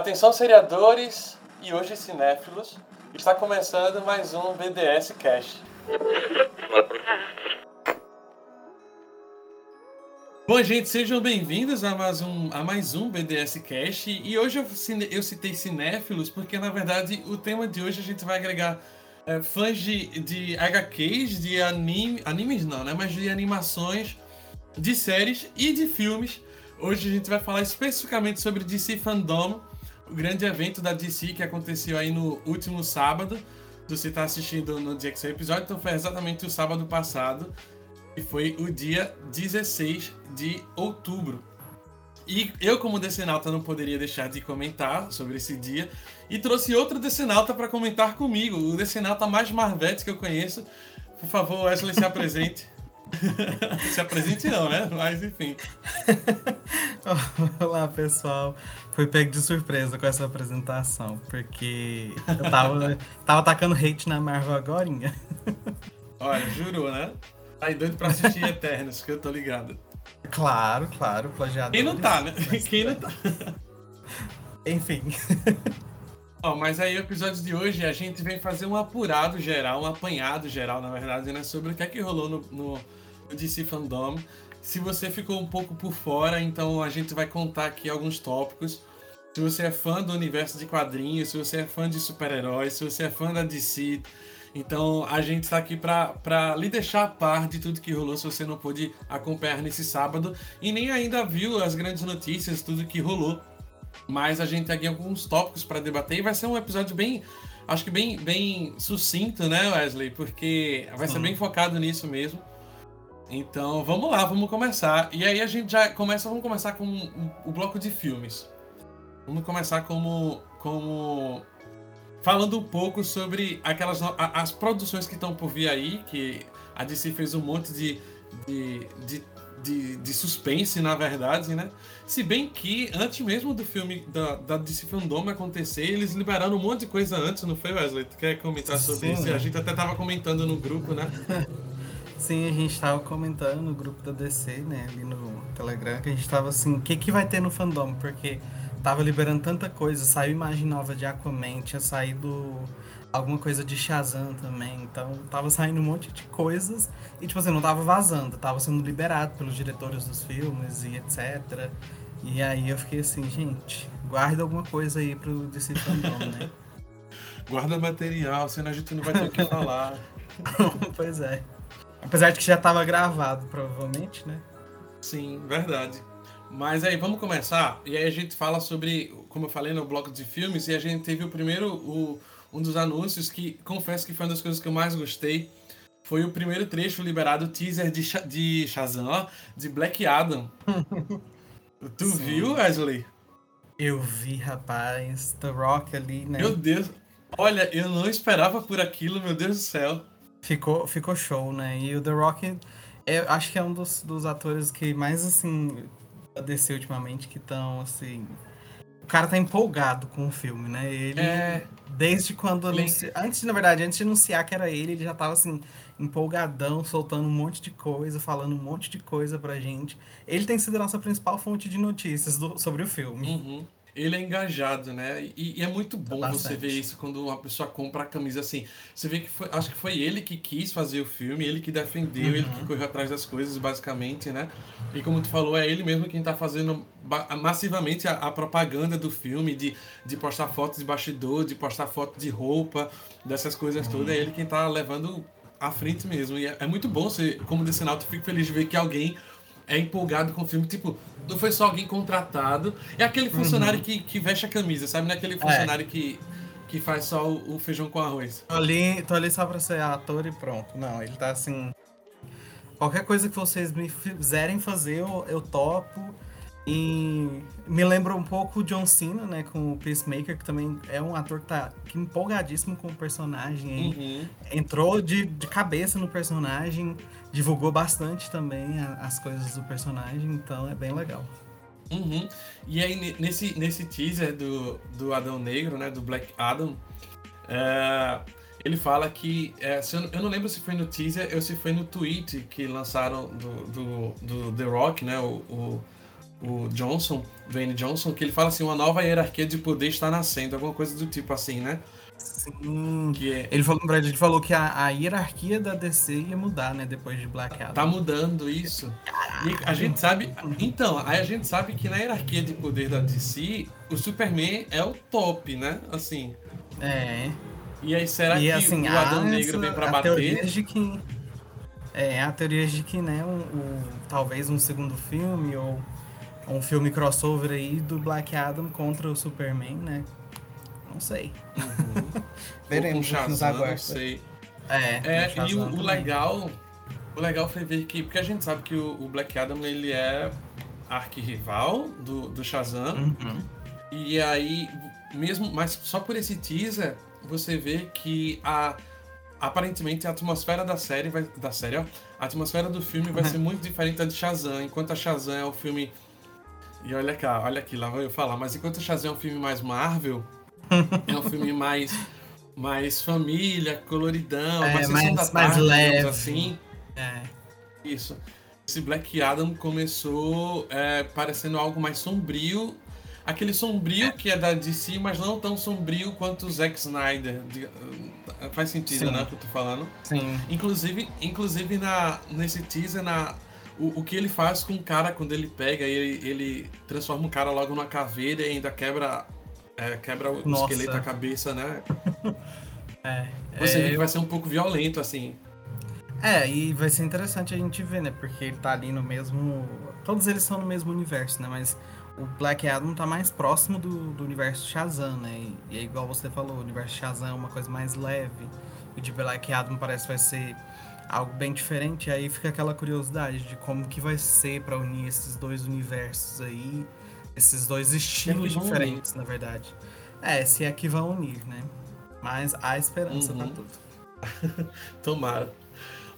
Atenção, seriadores e hoje cinéfilos. Está começando mais um BDS Cash. Bom, gente, sejam bem-vindos a mais um, a mais um BDS Cash. E hoje eu, eu citei cinéfilos porque, na verdade, o tema de hoje a gente vai agregar é, fãs de, de HQs, de anime, animes não, né? Mas de animações, de séries e de filmes. Hoje a gente vai falar especificamente sobre DC Fandom, o grande evento da DC que aconteceu aí no último sábado. Você está assistindo no dia que saiu o episódio, então foi exatamente o sábado passado, que foi o dia 16 de outubro. E eu, como decenalta, não poderia deixar de comentar sobre esse dia. E trouxe outro decenalta para comentar comigo, o decenalta mais marvete que eu conheço. Por favor, Wesley, se apresente. se apresente não, né? Mas enfim. Olá, pessoal. Fui pego de surpresa com essa apresentação, porque eu tava, tava atacando hate na Marvel agora. Olha, jurou, né? Tá aí doido pra assistir Eternos, que eu tô ligado. Claro, claro, plagiado. Quem não tá, né? Quem não tá? Enfim. Oh, mas aí, o episódio de hoje, a gente vem fazer um apurado geral, um apanhado geral, na verdade, né? Sobre o que é que rolou no, no, no DC Fandom. Se você ficou um pouco por fora, então a gente vai contar aqui alguns tópicos. Se você é fã do universo de quadrinhos, se você é fã de super-heróis, se você é fã da DC, então a gente está aqui para lhe deixar a par de tudo que rolou se você não pôde acompanhar nesse sábado e nem ainda viu as grandes notícias, tudo que rolou mas a gente tem aqui alguns tópicos para debater e vai ser um episódio bem, acho que bem, bem sucinto, né, Wesley? Porque vai ser bem focado nisso mesmo. Então, vamos lá, vamos começar. E aí a gente já começa, vamos começar com o bloco de filmes. Vamos começar como como falando um pouco sobre aquelas as produções que estão por vir aí, que a DC fez um monte de, de, de de, de suspense, na verdade, né? Se bem que, antes mesmo do filme da, da DC Fandom acontecer, eles liberaram um monte de coisa antes, não foi, Wesley? Tu quer comentar sobre Sim. isso? A gente até tava comentando no grupo, né? Sim, a gente tava comentando no grupo da DC, né, ali no Telegram, que a gente tava assim, o que que vai ter no fandom? Porque tava liberando tanta coisa, saiu imagem nova de Aquaman, tinha saído alguma coisa de Shazam também. Então tava saindo um monte de coisas e, tipo assim, não tava vazando, tava sendo liberado pelos diretores dos filmes e etc. E aí eu fiquei assim, gente, guarda alguma coisa aí pro DC Fandom, né? guarda material, senão a gente não vai ter o que falar. pois é. Apesar de que já tava gravado, provavelmente, né? Sim, verdade. Mas aí, vamos começar? E aí a gente fala sobre, como eu falei no bloco de filmes, e a gente teve o primeiro, o, um dos anúncios que confesso que foi uma das coisas que eu mais gostei. Foi o primeiro trecho liberado, teaser de, de Shazam, ó, de Black Adam. tu Sim. viu, Wesley? Eu vi, rapaz. The Rock ali, né? Meu Deus. Olha, eu não esperava por aquilo, meu Deus do céu. Ficou, ficou show, né? E o The Rock, é, acho que é um dos, dos atores que mais, assim, desceu ultimamente, que estão, assim, cara tá empolgado com o filme, né? Ele, é... desde quando anunciou, antes, na verdade, antes de anunciar que era ele, ele já tava assim, empolgadão, soltando um monte de coisa, falando um monte de coisa pra gente. Ele tem sido a nossa principal fonte de notícias do, sobre o filme. Uhum ele é engajado, né? E, e é muito bom Bastante. você ver isso quando uma pessoa compra a camisa assim. Você vê que foi, acho que foi ele que quis fazer o filme, ele que defendeu, uhum. ele que uhum. correu atrás das coisas, basicamente, né? E como tu falou, é ele mesmo quem tá fazendo massivamente a, a, propaganda do filme, de, de postar fotos de bastidor, de postar foto de roupa, dessas coisas uhum. todas. É ele quem tá levando à frente mesmo. E é, é muito bom, você, como decenalto, fico feliz de ver que alguém é empolgado com o filme. Tipo, não foi só alguém contratado. É aquele funcionário uhum. que, que veste a camisa, sabe? Não é aquele funcionário é. que, que faz só o, o, feijão com arroz. Tô ali, tô ali só pra ser ator e pronto. Não, ele tá assim. Qualquer coisa que vocês me fizerem fazer, eu, eu topo. E me lembra um pouco o John Cena, né, com o Peacemaker, que também é um ator que tá empolgadíssimo com o personagem. Uhum. Entrou de, de cabeça no personagem divulgou bastante também a, as coisas do personagem, então é bem legal. Uhum. E aí, nesse, nesse teaser do, do Adão Negro, né, do Black Adam, é, ele fala que. É, eu, eu, não lembro se foi no teaser ou se foi no tweet que lançaram do, do, do The Rock, né, o, o, o Johnson, Dwayne Johnson, que ele fala assim, uma nova hierarquia de poder está nascendo, alguma coisa do tipo assim, né? Sim. Que é... Ele falou, Brad, ele falou que a, a, hierarquia da DC ia mudar, né, depois de Black Adam. Tá mudando isso. E a gente sabe, então, aí a gente sabe que na hierarquia de poder da DC, o Superman é o top, né? Assim. É. E aí será e, que assim, o Adão Negro vem para bater? De que é, a teoria de que, né, um, talvez um segundo filme ou um filme crossover aí do Black Adam contra o Superman, né? Não sei. Uhum. Veremos Shazam, não sei. É, é e o, o, legal, o legal foi ver que, porque a gente sabe que o, o Black Adam ele é arquirrival do, do Shazam. Uhum. E aí, mesmo, mas só por esse teaser, você vê que a aparentemente a atmosfera da série vai, da série, ó, a atmosfera do filme vai ser muito diferente da de Shazam, enquanto a Shazam é o filme e olha cá, olha aqui, lá vou eu falar, mas enquanto a Shazam é um filme mais Marvel, é um filme mais mais família, coloridão, é, mais, mais, da tarde, mais leve, assim. É. Isso. Esse Black Adam começou é, parecendo algo mais sombrio aquele sombrio que é da DC, mas não tão sombrio quanto o Zack Snyder. Faz sentido, Sim. né, o que eu tô falando? Sim. Inclusive, inclusive na, nesse teaser, na, o, o que ele faz com o cara quando ele pega, ele, ele transforma o cara logo numa caveira e ainda quebra, é, quebra o Nossa. esqueleto, a cabeça, né? é, Você é, vê que vai ser um pouco violento, assim. É, e vai ser interessante a gente ver, né? Porque ele tá ali no mesmo. Todos eles são no mesmo universo, né? Mas o Black Adam tá mais próximo do, do universo Shazam, né? E, é igual você falou, o universo Shazam é uma coisa mais leve. E de Black Adam parece que vai ser algo bem diferente. E aí fica aquela curiosidade de como que vai ser para unir esses dois universos aí, esses dois estilos diferentes, unir. na verdade. É, se é que vão unir, né? Mas há esperança uhum. para tudo. Tomara.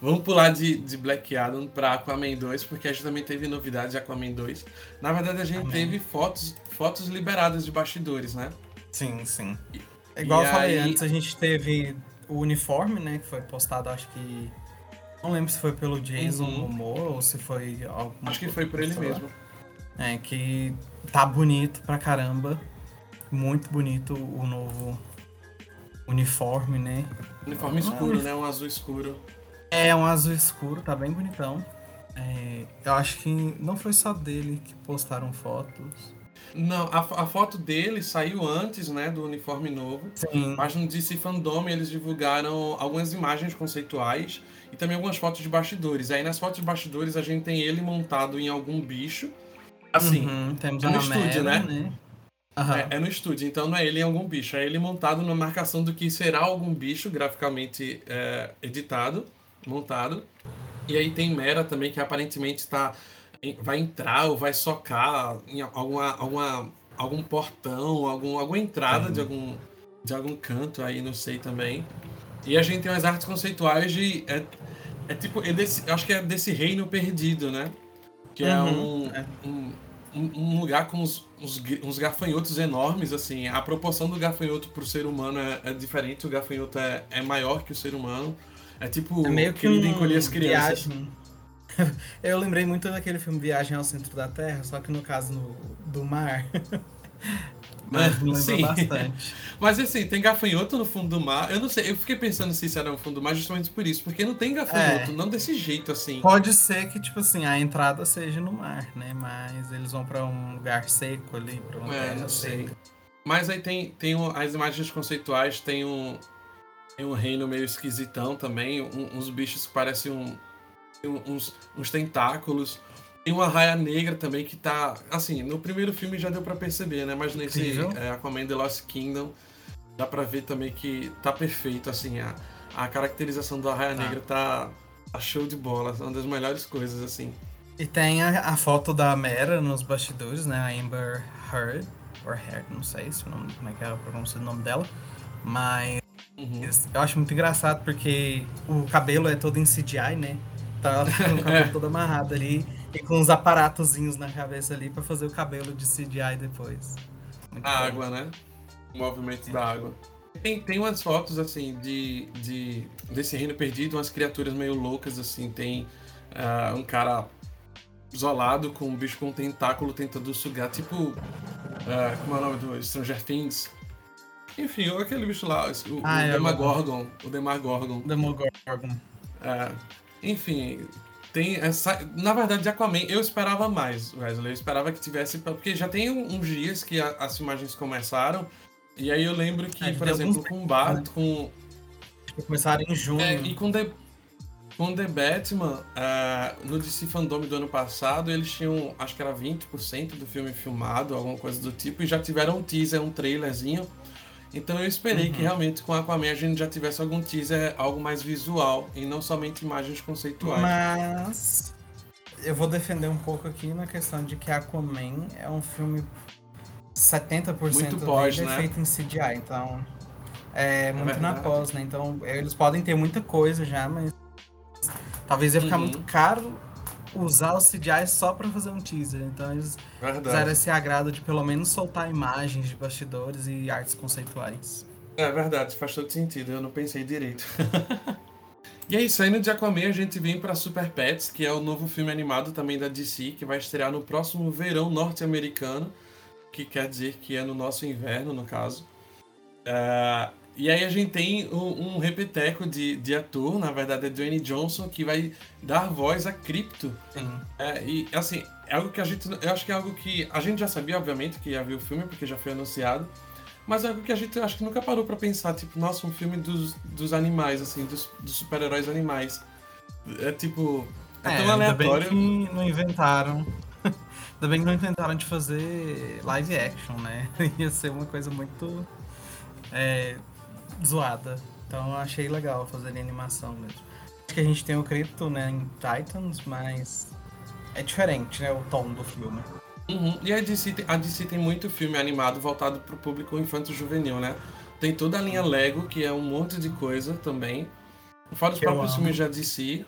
Vamos pular de, de Black Adam para Aquaman 2, porque a gente também teve novidades de Aquaman 2. Na verdade, a gente Amém. teve fotos, fotos liberadas de bastidores, né? Sim, sim. É igual e eu falei aí... antes, a gente teve o uniforme, né? Que foi postado, acho que. Não lembro se foi pelo Jason uhum. Momoa ou se foi. Acho que foi por ele mesmo. É, que tá bonito pra caramba. Muito bonito o novo uniforme, né? Uniforme escuro, né? Um azul escuro. É um azul escuro, tá bem bonitão. É, eu acho que não foi só dele que postaram fotos. Não, a, a, foto dele saiu antes, né, do uniforme novo. Sim. Mas no DC Fandom eles divulgaram algumas imagens conceituais e também algumas fotos de bastidores. Aí nas fotos de bastidores a gente tem ele montado em algum bicho. Assim, uhum, temos é no estúdio, né? né? Uhum. É, é, no estúdio, então não é ele em algum bicho, é ele montado na marcação do que será algum bicho graficamente é, editado montado. E aí tem Mera também, que aparentemente está vai entrar ou vai socar em alguma, alguma, algum portão, algum, alguma entrada uhum. de, algum, de algum canto aí, não sei também. E a gente tem umas artes conceituais de. É, é tipo, é desse, acho que é desse reino perdido, né? Que é uhum. é, um, um, um, lugar com uns, uns, uns, gafanhotos enormes, assim. A proporção do gafanhoto para o ser humano é, é, diferente, o gafanhoto é, é maior que o ser humano. É tipo é meio que um encolher as crianças. Viagem. Eu lembrei muito daquele filme Viagem ao Centro da Terra, só que no caso no, do mar. Mas me lembrou bastante. Mas assim, tem gafanhoto no fundo do mar. Eu não sei, eu fiquei pensando se isso era no fundo do mar justamente por isso, porque não tem gafanhoto, é. não desse jeito assim. Pode ser que, tipo assim, a entrada seja no mar, né? Mas eles vão para um lugar seco ali, pra uma é, terra seca. Mas aí tem, tem as imagens conceituais, tem um, tem um reino meio esquisitão também, um, uns bichos que parecem um, uns, uns tentáculos. Tem uma raia negra também que tá. Assim, no primeiro filme já deu para perceber, né? Mas nesse é, Aquaman The Lost Kingdom dá pra ver também que tá perfeito, assim. A, a caracterização da raia tá. negra tá, tá, show de bola. É uma das melhores coisas, assim. E tem a, a, foto da Mera nos bastidores, né? A Amber Heard. Or Heard, não sei se nome, como é que é a pronúncia do nome dela. Mas Uhum. Eu acho muito engraçado porque o cabelo é todo em CGI, né? Tá com o cabelo todo amarrado ali e com uns aparatozinhos na cabeça ali para fazer o cabelo de CGI depois. Muito a água, né? O movimento é. da água. Tem, tem umas fotos, assim, de, de desse reino perdido, umas criaturas meio loucas, assim. Tem uh, um cara isolado com um bicho com um tentáculo tentando sugar, tipo. Uh, como é o nome do Stranger Things? Enfim, aquele bicho lá, o, ah, o é, Demagorgon. O Demagorgon. Demogorgon. É, enfim, tem essa. Na verdade, de Aquaman, eu esperava mais, Wesley. Eu esperava que tivesse. Porque já tem uns dias que a, as filmagens começaram. E aí eu lembro que, é, por exemplo, com o Bart, né? com. Começaram em junho. É, e com The, com The Batman, uh, no DC Fandom do ano passado, eles tinham, acho que era 20% do filme filmado, alguma coisa do tipo, e já tiveram um teaser, um trailerzinho então eu esperei uhum. que realmente com Aquaman a gente já tivesse algum teaser, algo mais visual e não somente imagens conceituais. Mas eu vou defender um pouco aqui na questão de que Aquaman é um filme 70% muito pós, dele é né? feito em CGI, então é, é muito é na pós, né? Então eles podem ter muita coisa já, mas talvez ia ficar uhum. muito caro usar o CGI só para fazer um teaser. Então eles Verdade. fizeram esse agrado de pelo menos soltar imagens de bastidores e artes conceituais. É verdade, faz todo sentido, eu não pensei direito. e aí, saindo de Aquaman, a gente vem para Super Pets, que é o novo filme animado também da DC, que vai estrear no próximo verão norte-americano, que quer dizer que é no nosso inverno, no caso. Uh, e aí a gente tem um, um repeteco de, de ator, na verdade é Dwayne Johnson, que vai dar voz a Crypto. Sim. É, e assim, é algo que a gente. Eu acho que é algo que. A gente já sabia, obviamente, que ia ver o filme, porque já foi anunciado. Mas é algo que a gente acho que nunca parou para pensar, tipo, nossa, um filme dos, dos animais, assim, dos, dos super-heróis animais. É tipo. É, é tão aleatório. Ainda bem que não inventaram. ainda bem que não inventaram de fazer live action, né? Ia ser uma coisa muito. É, zoada. Então eu achei legal fazer animação mesmo. Acho que a gente tem o Crypto, né, em Titans, mas é diferente, né, o tom do filme. Uhum. E a DC, a DC tem muito filme animado voltado para o público infanto-juvenil, né? Tem toda a linha Lego, que é um monte de coisa também. Fora os próprios filmes da DC.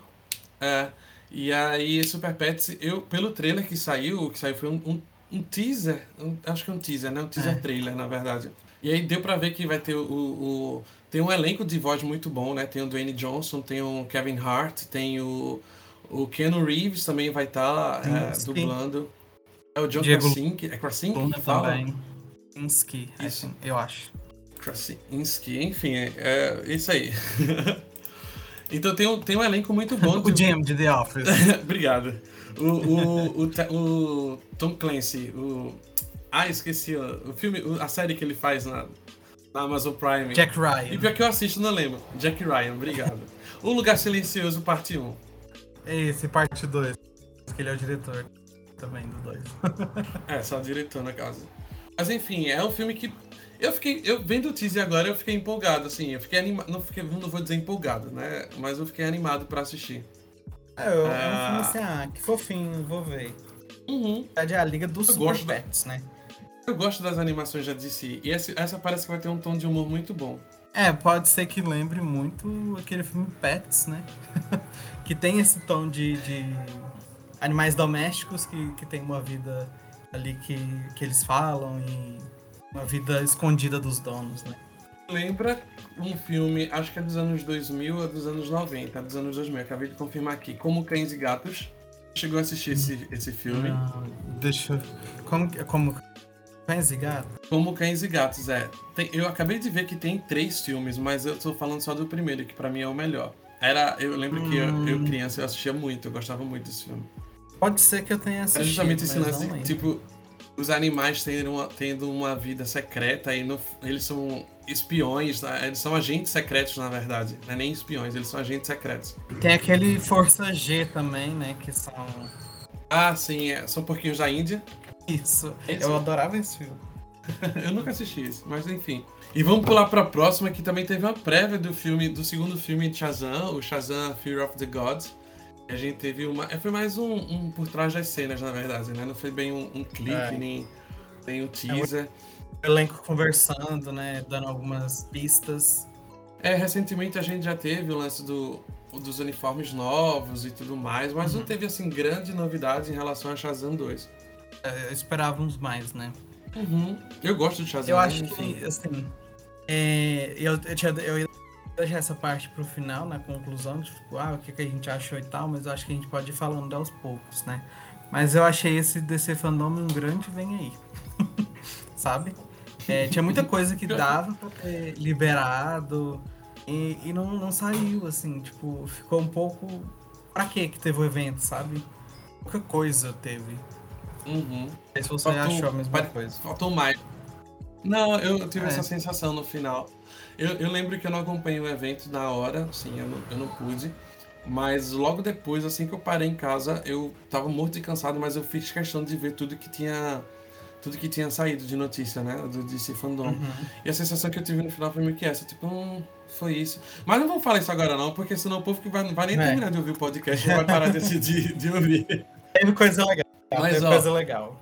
É, e aí, Super Pets, eu, pelo trailer que saiu, que saiu foi um, um, um teaser, um, acho que é um teaser, né? Um teaser é. trailer, na verdade. E aí deu pra ver que vai ter o, o, Tem um elenco de voz muito bom, né? Tem o Dwayne Johnson, tem o Kevin Hart, tem o. O Keanu Reeves também vai estar tá, é, dublando. É o John Krasinski. É Krasinski que fala? Também. Krasinski, isso. eu acho. Krasinski, enfim, é, é isso aí. então tem um, tem um elenco muito bom. o Jim de The Office. Obrigado. O, o, o, o, Tom Clancy, o ah, esqueci o filme, a série que ele faz na, na Amazon Prime. Jack Ryan. E pior que eu assisto, não lembro. Jack Ryan, obrigado. o Lugar Silencioso, parte 1. Esse, parte 2. Que ele é o diretor também do 2. é, só o diretor na casa. Mas enfim, é um filme que. Eu fiquei. Eu vendo o teaser agora, eu fiquei empolgado, assim. Eu fiquei animado. Não, fiquei, não vou dizer empolgado, né? Mas eu fiquei animado pra assistir. É, eu, é um ah. filme assim, ah, que fofinho, vou ver. Uhum. É a Liga dos Super Pets, né? Eu gosto das animações da DC. E essa, essa parece que vai ter um tom de humor muito bom. É, pode ser que lembre muito aquele filme Pets, né? que tem esse tom de, de animais domésticos que, que tem uma vida ali que, que eles falam e uma vida escondida dos donos, né? Lembra um filme, acho que é dos anos 2000 ou dos anos 90, dos anos 2000, acabei de confirmar aqui, Como Cães e Gatos. Chegou a assistir esse, esse filme? Não, deixa eu... Como, como Cães e Gatos? Como Cães e Gatos, é. Tem, eu acabei de ver que tem três filmes, mas eu tô falando só do primeiro, que para mim é o melhor. Era, eu lembro hum. que eu, eu, hum. criança, eu assistia muito, eu gostava muito desse filme. Pode ser que eu tenha assistido. É justamente esse lance, tipo, os animais tendo uma, tendo uma vida secreta e no, eles são espiões, né? eles são agentes secretos, na verdade. Não é nem espiões, eles são agentes secretos. Tem aquele Força G também, né? Que são. Ah, sim, é, são porquinhos da Índia. Isso. Eu adorava esse filme. eu nunca assisti isso, mas enfim. E vamos pular para a próxima, que também teve uma prévia do filme, do segundo filme de Shazam, o Shazam Fear of the Gods. A gente teve uma. É, foi mais um, um por trás das cenas, na verdade, né? Não foi bem um, um clipe, é. nem, nem um teaser. É um elenco conversando, né? Dando algumas pistas. É, recentemente a gente já teve o lance do, dos uniformes novos e tudo mais, mas uhum. não teve assim grande novidade em relação a Shazam 2. É, esperávamos mais, né? Uhum. Eu gosto de Shazam. Eu acho enfim. que, assim, é, eu, eu, tinha, eu ia deixar essa parte pro final, na conclusão, tipo, ah, o que, que a gente achou e tal, mas eu acho que a gente pode ir falando aos poucos, né? Mas eu achei esse DC Fandom um grande vem aí. Sabe? É, tinha muita coisa que dava pra ter liberado e, e não, não saiu, assim, tipo, ficou um pouco. Pra que que teve o evento, sabe? Pouca coisa teve. Uhum. Não se você Faltou- achou a mesma pare- coisa. Faltou mais. Não, eu tive É. essa sensação no final. Eu, eu lembro que eu não acompanhei o evento na hora, sim, eu não, eu não pude. Mas logo depois, assim que eu parei em casa, eu tava morto e cansado, mas eu fiz questão de ver tudo que tinha. Tudo que tinha saído de notícia, né? Do DC Fandom. Uhum. E a sensação que eu tive no final foi meio que essa, tipo, hum, foi isso. Mas não vamos falar isso agora não, porque senão o povo que vai, não vai nem É. terminar de ouvir o podcast, não vai parar de, de, de ouvir. Teve coisa legal. Mas, teve ó, coisa legal.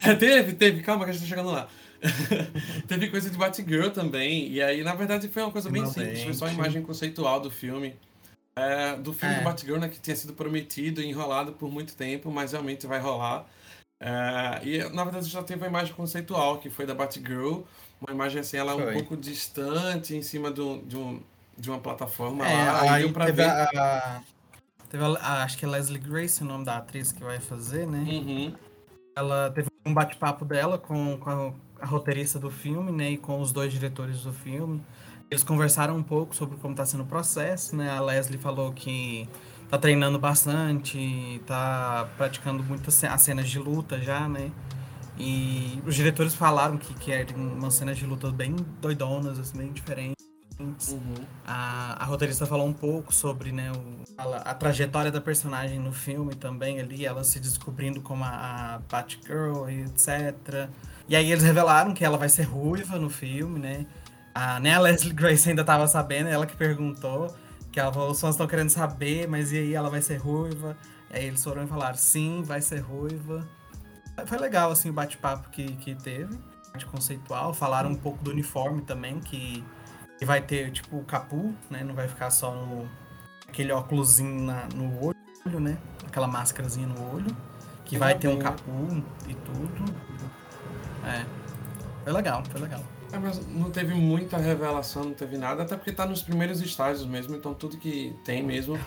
É, teve, teve, calma que a gente tá chegando lá. teve coisa de Batgirl também, e aí, na verdade, foi uma coisa bem simples, foi só a imagem conceitual do filme. É, do filme É. do Batgirl, né, que tinha sido prometido e enrolado por muito tempo, mas realmente vai rolar. É, e, na verdade, já teve uma imagem conceitual, que foi da Batgirl, uma imagem assim, ela um Foi. pouco distante, em cima do, de, um, de uma plataforma É, lá, e aí deu pra ver... a- teve a- a- acho que é Leslie Grace o nome da atriz que vai fazer, né? Uhum, Ela teve um bate-papo dela com, com a, a roteirista do filme, né? E com os dois diretores do filme. Eles conversaram um pouco sobre como está sendo o processo, né? A Leslie falou que tá treinando bastante, tá praticando muitas as cenas de luta já, né? E os diretores falaram que querem umas cenas de luta bem doidonas, assim, bem diferentes. Uhum. A, a roteirista falou um pouco sobre né, o- a, a trajetória da personagem no filme também ali, ela se descobrindo como a, a Batgirl e etc. E aí eles revelaram que ela vai ser ruiva no filme, né? A, nem a Leslie Grace ainda tava sabendo, ela que perguntou, que ela falou, os fãs estão querendo saber, mas e aí ela vai ser ruiva? E aí eles foram e falaram, sim, vai ser ruiva. Foi legal, assim, o bate-papo que, que teve, parte conceitual, falaram um pouco do uniforme também, que que vai ter, tipo, o capu, né? Não vai ficar só no... Aquele óculosinho na, no olho, né? Aquela máscarazinha no olho. Que vai ter um capu e tudo. É. Foi legal, foi legal. É, mas não teve muita revelação, não teve nada, até porque tá nos primeiros estágios mesmo, então tudo que tem mesmo.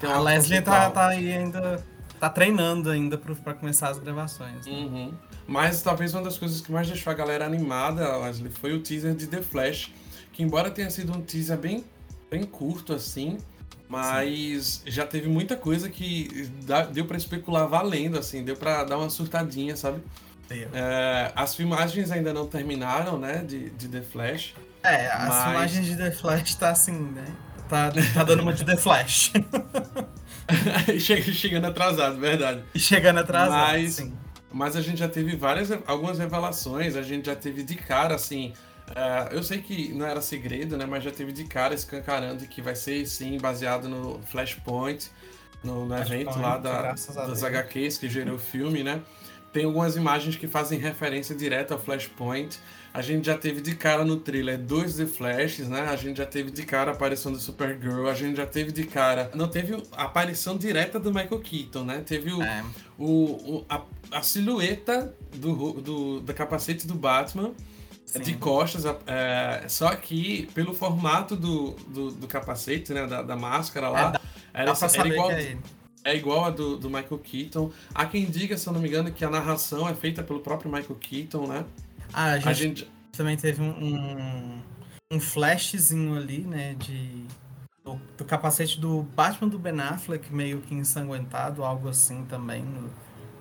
tem a Leslie tá, tá aí ainda... Tá treinando ainda pro, pra começar as gravações. né? Uhum. Mas talvez uma das coisas que mais deixou a galera animada, Leslie, foi o teaser de The Flash, que embora tenha sido um teaser bem, bem curto assim, mas já teve muita coisa que dá- deu pra especular valendo, assim, deu pra dar uma surtadinha, sabe? É, as filmagens ainda não terminaram, né, de, de The Flash. É, as Mas- imagens de The Flash tá assim, né? Tá, tá dando uma de The Flash. Chega- Chegando atrasado, verdade. chegando atrasado, Mas- sim. Mas a gente já teve várias, algumas revelações, a gente já teve de cara, assim. É, eu sei que não era segredo, né? Mas já teve de cara escancarando que vai ser sim baseado no Flashpoint, no, no evento lá da, das Deus. HQs que gerou o filme, né? Tem algumas imagens que fazem referência direta ao Flashpoint. A gente já teve de cara no trailer dois The Flashes, né? A gente já teve de cara a aparição do Supergirl, a gente já teve de cara. Não teve a aparição direta do Michael Keaton, né? Teve o, É. o, o- a, a silhueta do, do, do capacete do Batman Sim. de costas, é, só que pelo formato do, do, do capacete, né, da, da máscara lá, É, dá- era, Dá pra era igual, é é igual a do, do Michael Keaton. Há quem diga, se eu não me engano, que a narração é feita pelo próprio Michael Keaton, né? Ah, a gente, A gente, também teve um, um, um flashzinho ali, né, de, do, do capacete do Batman do Ben Affleck, meio que ensanguentado, algo assim também no,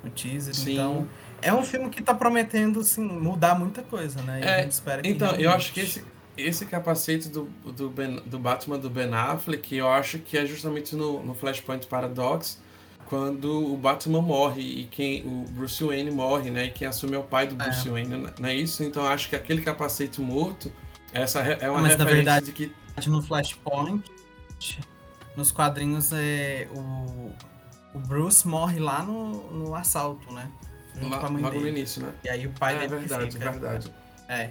no teaser. Sim. Então, é um filme que tá prometendo, assim, mudar muita coisa, né? É, espera que Então, eu realmente- acho que esse, esse capacete do, do, ben, do Batman do Ben Affleck, eu acho que é justamente no, no Flashpoint Paradox, quando o Batman morre e quem o Bruce Wayne morre, né? E quem assume é o pai do Bruce É. Wayne, não é isso? Então eu acho que aquele capacete morto, essa é uma Mas, na verdade, de que no Flashpoint, nos quadrinhos, é, o, o Bruce morre lá no, no assalto, né? Junto lá- com a mãe logo no dele. início, né? E aí o pai é dele verdade, fica. verdade. É.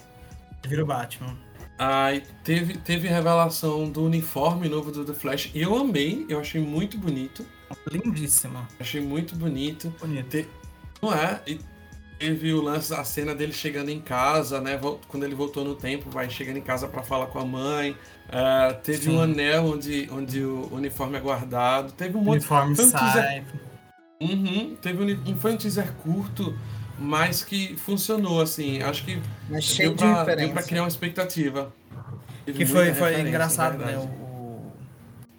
Vira o Batman. Aí teve, teve revelação do uniforme novo do The Flash. E eu amei, eu achei muito bonito. Lindíssimo. Achei muito bonito. Bonito. Te- Não é? E teve o lance da cena dele chegando em casa, né? Quando ele voltou no tempo, vai chegando em casa pra falar com a mãe. Ah, teve Sim. um anel onde, onde o uniforme é guardado. Teve um monte uniforme um teaser- sai. Uhum, teve um, foi um teaser curto, mas que funcionou, assim. Acho que mas cheio deu, pra, deu pra criar uma expectativa. Teve que foi, foi engraçado, né? O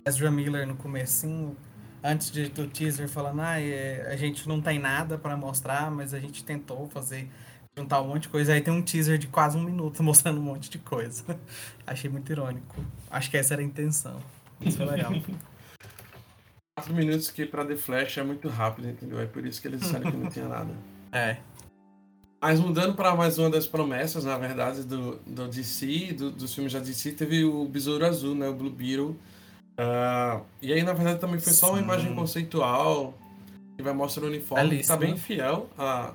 Ezra Miller no comecinho, antes de, do teaser, falando, ah, é, a gente não tem nada para mostrar, mas a gente tentou fazer juntar um monte de coisa. Aí tem um teaser de quase um minuto mostrando um monte de coisa. Achei muito irônico. Acho que essa era a intenção. Isso foi legal. Quatro minutos que pra The Flash é muito rápido, entendeu? É por isso que eles disseram que não tinha nada. É. Mas mudando para mais uma das promessas, na verdade, do, do DC, do, dos filmes da DC, teve o Besouro Azul, né? O Blue Beetle. Uh, e aí, na verdade, também foi só uma imagem conceitual que vai mostrar o uniforme. Que tá bem fiel a,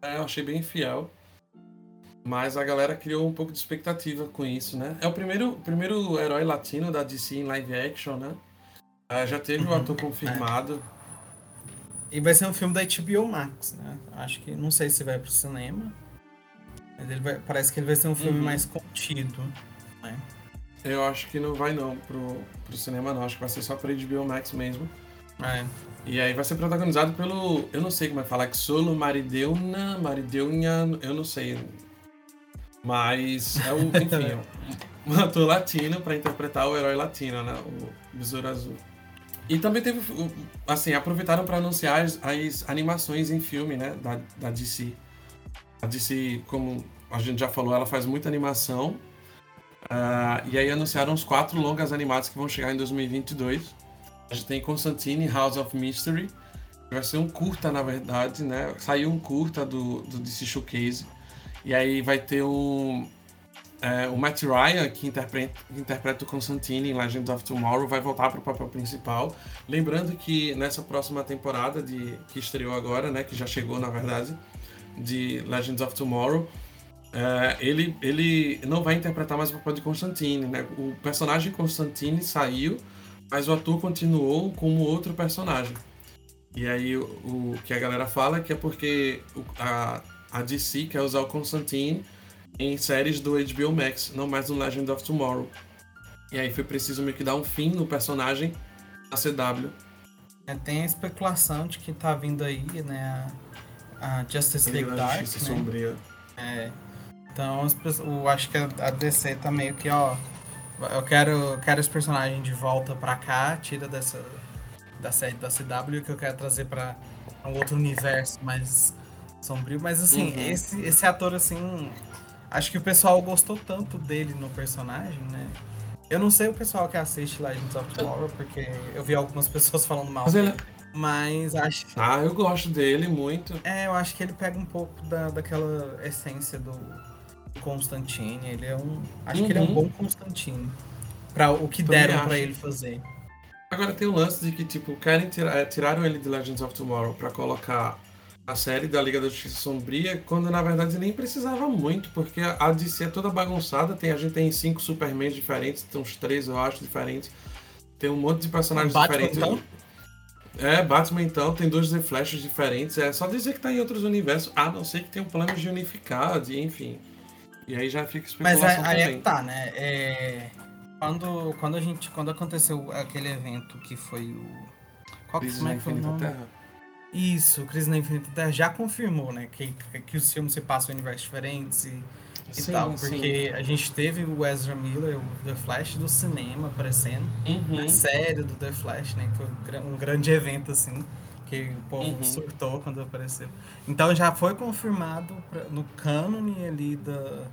é, eu achei bem fiel. Mas a galera criou um pouco de expectativa com isso, né? É o primeiro, primeiro herói latino da DC em live action, né? Uh, já teve o ator confirmado. É. E vai ser um filme da HBO Max, né? Acho que não sei se vai pro cinema. Mas ele vai, parece que ele vai ser um filme uhum. mais contido. Né? Eu acho que não vai não pro, pro cinema não. Acho que vai ser só pra HBO Max mesmo. É. E aí vai ser protagonizado pelo. Eu não sei como é falar que solo Marideuna. Marideuna, eu não sei. Mas é o. Enfim, é um ator latino para interpretar o herói latino, né? O Besouro Azul. E também teve. Assim, aproveitaram para anunciar as, as, animações em filme, né? Da, da DC. A DC, como a gente já falou, ela faz muita animação. Uh, e aí anunciaram os quatro longas animadas que vão chegar em 2022. A gente tem Constantine House of Mystery. Vai ser um curta, na verdade, né? Saiu um curta do, do DC Showcase. E aí vai ter um. É, o Matt Ryan, que interpreta, que interpreta o Constantine em Legends of Tomorrow, vai voltar para o papel principal. Lembrando que nessa próxima temporada de, que estreou agora, né? Que já chegou, na verdade, de Legends of Tomorrow. É, ele, ele não vai interpretar mais o papel de Constantine, né? O personagem Constantine saiu mas o ator continuou como outro personagem. E aí o, o que a galera fala é que é porque a, a DC quer usar o Constantine em séries do HBO Max, não mais no Legend of Tomorrow. E aí foi preciso meio que dar um fim no personagem na CW. É, tem a especulação de que tá vindo aí, né, a, a Justice League Dark, né? Sombria. É. Então, eu acho que a DC tá meio que, ó, eu quero, quero esse personagem de volta pra cá, tira dessa da série da CW que eu quero trazer pra um outro universo mais sombrio. Mas assim, uhum. esse, esse ator, assim, acho que o pessoal gostou tanto dele no personagem, né? Eu não sei o pessoal que assiste Legends of Tomorrow, porque eu vi algumas pessoas falando mal. Mas, ele... mas acho. Ah, eu gosto dele muito. É, eu acho que ele pega um pouco da, daquela essência do, Constantine. Ele é um. Acho uhum. que ele é um uhum. bom Constantine. Pra o que Também deram para ele fazer. Agora tem o lance de que, tipo, querem tirar, é, tiraram ele de Legends of Tomorrow para colocar a série da Liga da Justiça Sombria, quando na verdade nem precisava muito, porque a DC é toda bagunçada. Tem, a gente tem cinco Supermans diferentes, tem uns três, eu acho, diferentes. Tem um monte de personagens Batman, diferentes. Então? É, Batman então, tem dois The Flashes diferentes. É só dizer que tá em outros universos, a não ser que tenha um plano de unificar, de, enfim. E aí já fica especulação Mas aí, aí é tá, né? É... Quando, quando a gente. Quando aconteceu aquele evento que foi o. Qual é que foi o nome? Terra. Isso, Crise na Infinita Terra já confirmou, né? Que, que os filmes se passam em universos diferentes e, e sim, tal. Porque sim. a gente teve o Ezra Miller, o The Flash do cinema aparecendo. Uhum. A série do The Flash, né? Que foi um grande evento, assim que o povo uhum. surtou quando apareceu. Então já foi confirmado pra, no cânone ali da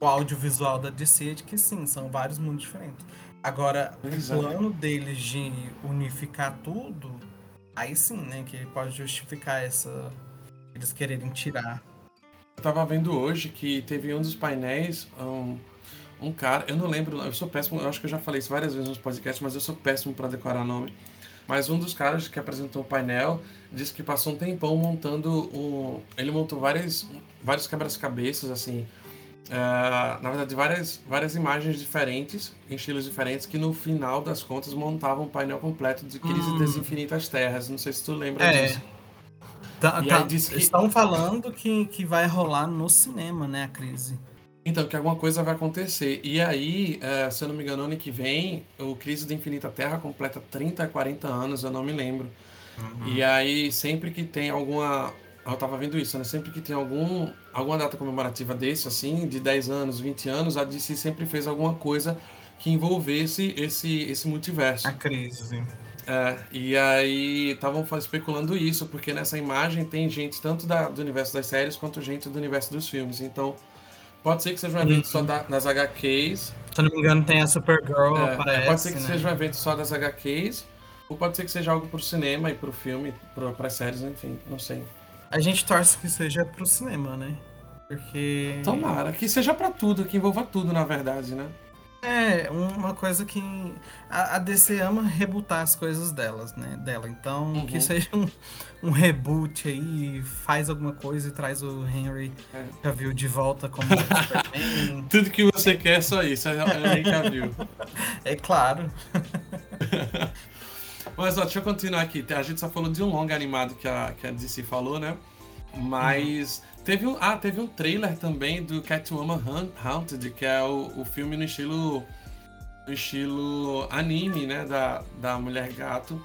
o audiovisual da DC de que sim, são vários mundos diferentes. Agora, Exato. o plano deles de unificar tudo, aí sim, né, que pode justificar essa eles quererem tirar. Eu tava vendo hoje que teve um dos painéis, um, um cara, eu não lembro, eu sou péssimo, eu acho que eu já falei isso várias vezes nos podcasts, mas eu sou péssimo para decorar nome mas um dos caras que apresentou o painel disse que passou um tempão montando um. Ele montou várias, vários quebra-cabeças, assim. Uh, na verdade, várias, várias imagens diferentes, em estilos diferentes, que no final das contas montavam um painel completo de Crise hum. das Infinitas Terras. Não sei se tu lembra é. disso. Tá, tá, que... Estão falando que, que vai rolar no cinema, né, a crise. Então, que alguma coisa vai acontecer. E aí, é, se eu não me engano, ano que vem, o Crise da Infinita Terra completa 30, 40 anos, eu não me lembro. Uhum. E aí, sempre que tem alguma. Eu tava vendo isso, né? Sempre que tem algum, alguma data comemorativa desse, assim, de 10 anos, 20 anos, a DC sempre fez alguma coisa que envolvesse esse, esse multiverso. A crise, sim. É, e aí estavam especulando isso, porque nessa imagem tem gente tanto da, do universo das séries quanto gente do universo dos filmes. Então, pode ser que seja um evento uhum. só da, das HQs. Se eu não me engano, tem a Supergirl, é, aparece, Pode ser que né? seja um evento só das HQs, ou pode ser que seja algo pro cinema e pro filme, para as séries, enfim, não sei. A gente torce que seja pro cinema, né? Porque. Tomara, que seja para tudo, que envolva tudo, na verdade, né? É, uma coisa que. A, a DC ama rebootar as coisas delas, né? Dela. Então, uhum. que seja um, um reboot aí, faz alguma coisa e traz o Henry é. Cavill de volta como Superman. Tudo que você quer é só isso, é Henry Cavill. É claro. Mas ó, deixa eu continuar aqui. A gente só falou de um longa animado que a, que a DC falou, né? Mas. Uhum Teve um, ah, teve um trailer também do Catwoman Haunted, que é o, o filme no estilo no estilo anime, né, da, da Mulher Gato.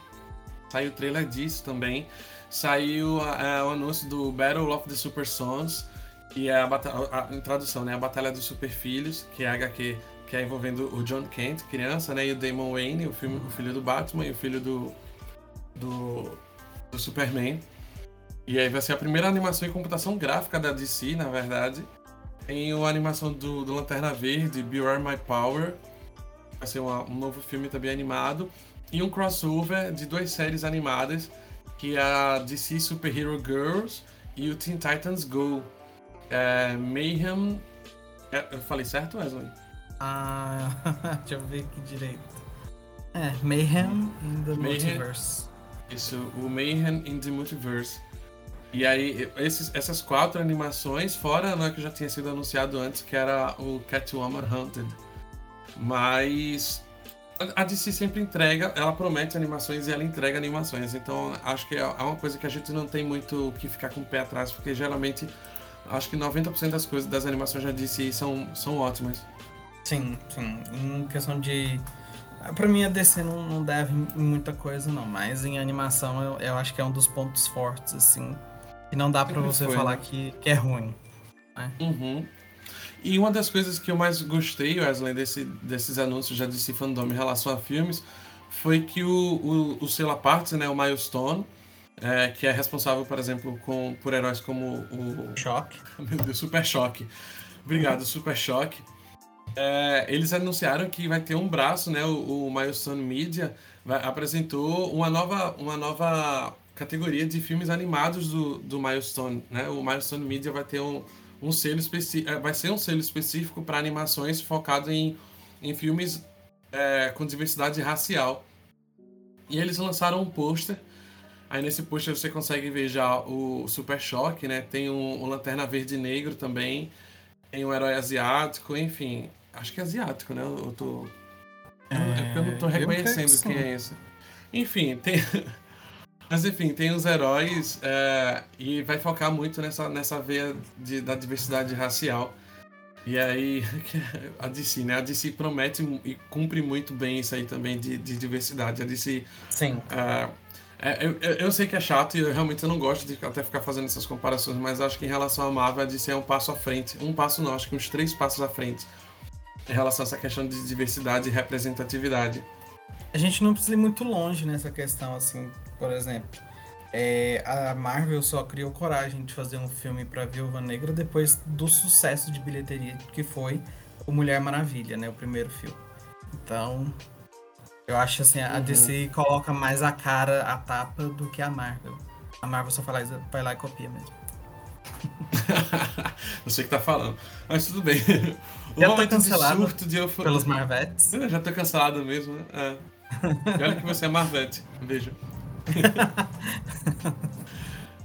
Saiu o trailer disso também. Saiu é, o anúncio do Battle of the Super Sons, que é a, a, em tradução, né, a Batalha dos Super Filhos, que é a HQ que é envolvendo o John Kent, criança, né, e o Damon Wayne, o, filme, o filho do Batman e o filho do, do, do Superman. E aí vai ser a primeira animação em computação gráfica da DC, na verdade. Tem a animação do, do Lanterna Verde, Beware My Power. Vai ser uma, um novo filme também animado. E um crossover de duas séries animadas, que é a DC Super Hero Girls e o Teen Titans Go. É, Mayhem... É, eu falei certo, Wesley? Ah, deixa eu ver aqui direito. É, Mayhem in the Mayhem, Multiverse. Isso, o Mayhem in the Multiverse. E aí, esses, essas quatro animações, fora né, que já tinha sido anunciado antes, que era o Catwoman Hunted. Mas a DC sempre entrega, ela promete animações e ela entrega animações. Então acho que é, é uma coisa que a gente não tem muito que ficar com o pé atrás, porque geralmente acho que 90% das coisas das animações da DC são, são ótimas. Sim, sim. Em questão de. Pra mim a DC não, não deve muita coisa, não, mas em animação eu, eu acho que é um dos pontos fortes, assim. E não dá para você foi, falar né? que, que é ruim. Né? Uhum. E uma das coisas que eu mais gostei, Wesley, desse, desses anúncios já desse fandom em relação a filmes, foi que o, o, o selo né, o Milestone, é, que é responsável, por exemplo, com, por heróis como o... Choque. Meu Deus, Super Choque. Obrigado, Super Choque. É, eles anunciaram que vai ter um braço, né, o, o Milestone Media vai, apresentou uma nova, uma nova categoria de filmes animados do, do Milestone, né? O Milestone Media vai ter um, um selo específico, é, vai ser um selo específico para animações focado em, em filmes é, com diversidade racial. E eles lançaram um pôster. Aí nesse pôster você consegue ver já o Super Choque, né? Tem um, Lanterna Verde e Negro também. Tem um herói asiático, enfim. Acho que é asiático, né? Eu tô. É, é porque eu não tô reconhecendo quem é esse. Enfim, tem. Mas enfim, tem os heróis é, e vai focar muito nessa, nessa veia de, da diversidade racial. E aí, a DC, né? A DC promete e cumpre muito bem isso aí também de, de diversidade. A DC. Sim. É, é, eu, eu sei que é chato e eu realmente eu não gosto de até ficar fazendo essas comparações, mas acho que em relação à Marvel, a DC é um passo à frente. Um passo não, acho que uns três passos à frente em relação a essa questão de diversidade e representatividade. A gente não precisa ir muito longe nessa questão, assim, por exemplo. É, a Marvel só criou coragem de fazer um filme para Viúva Negra depois do sucesso de bilheteria que foi o Mulher Maravilha, né? O primeiro filme. Então, eu acho assim, a uhum. DC coloca mais a cara, a tapa do que a Marvel. A Marvel só vai lá, vai lá e copia mesmo. Não sei o que tá falando. Mas tudo bem. O já cancelado de surto de eufor... pelos Marvetes. Eu já tô cancelado mesmo, né? É. E olha que você é Marvete. Veja.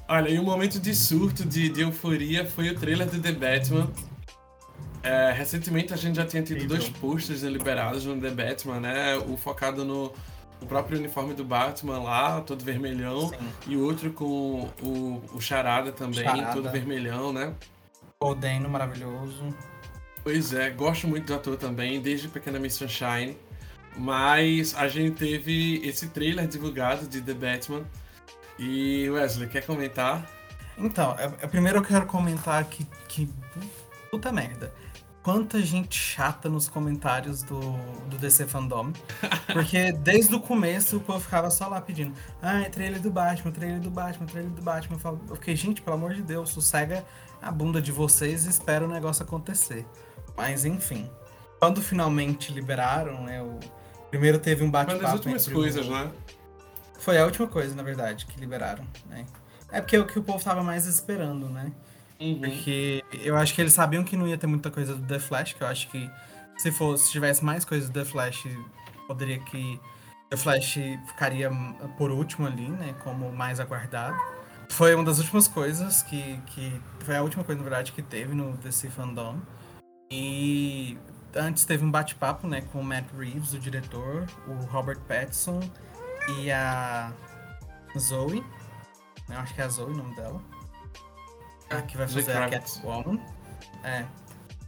Olha, e o momento de surto, de, de euforia, foi o trailer de The Batman. É, recentemente a gente já tinha tido dois posters liberados no The Batman, né? O focado no, no próprio uniforme do Batman lá, todo vermelhão, Sim. e outro com o, o Charada também, Charada. todo vermelhão, né? O Dano maravilhoso. Pois é, gosto muito do ator também, desde Pequena Miss Sunshine. Mas a gente teve esse trailer divulgado de The Batman. E Wesley, quer comentar? Então, é, é, primeiro eu quero comentar que, que puta merda. Quanta gente chata nos comentários do, do DC Fandom. Porque desde o começo o povo ficava só lá pedindo. Ah, é trailer do Batman, trailer do Batman, trailer do Batman. Eu fiquei, gente, pelo amor de Deus, sossega a bunda de vocês e espera o negócio acontecer. Mas enfim. Quando finalmente liberaram, né? O... Primeiro teve um bate-papo. Das últimas coisas, o... né? Foi a última coisa, na verdade, que liberaram, né? É porque é o que o povo tava mais esperando, né? Uhum. Porque eu acho que eles sabiam que não ia ter muita coisa do The Flash, que eu acho que se fosse, se tivesse mais coisas do The Flash, poderia que The Flash ficaria por último ali, né? Como mais aguardado. Foi uma das últimas coisas que, que. Foi a última coisa, na verdade, que teve no DC Fandom. E antes teve um bate-papo, né, com o Matt Reeves, o diretor, o Robert Pattinson e a Zoe. Eu acho que é a Zoe o nome dela. A que vai fazer a Catwoman. É.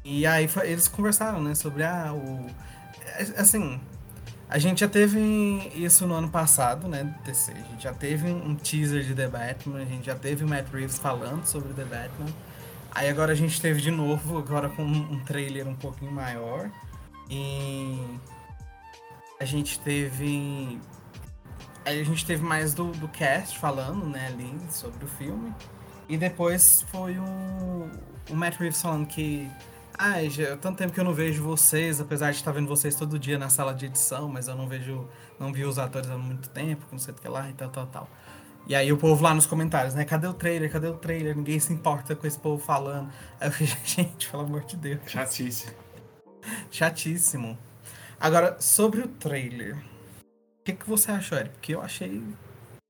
E aí eles conversaram, né, sobre ah, o. É, assim, a gente já teve isso no ano passado, né, DC. A gente já teve um teaser de The Batman, a gente já teve o Matt Reeves falando sobre The Batman. Aí agora a gente teve de novo, agora com um trailer um pouquinho maior. E a gente teve Aí a gente teve mais do, do cast falando, né, ali sobre o filme. E depois foi o, o Matt Reeves falando que. Ah, já tanto tempo que eu não vejo vocês, apesar de estar vendo vocês todo dia na sala de edição, mas eu não vejo. Não vi os atores há muito tempo, não sei o que lá e tal, tal, tal. E aí o povo lá nos comentários, né? Cadê o trailer? Cadê o trailer? Ninguém se importa com esse povo falando. Aí eu falei, gente, pelo amor de Deus. Chatíssimo. Chatíssimo. Agora, sobre o trailer que, que você achou, Eric? Porque eu achei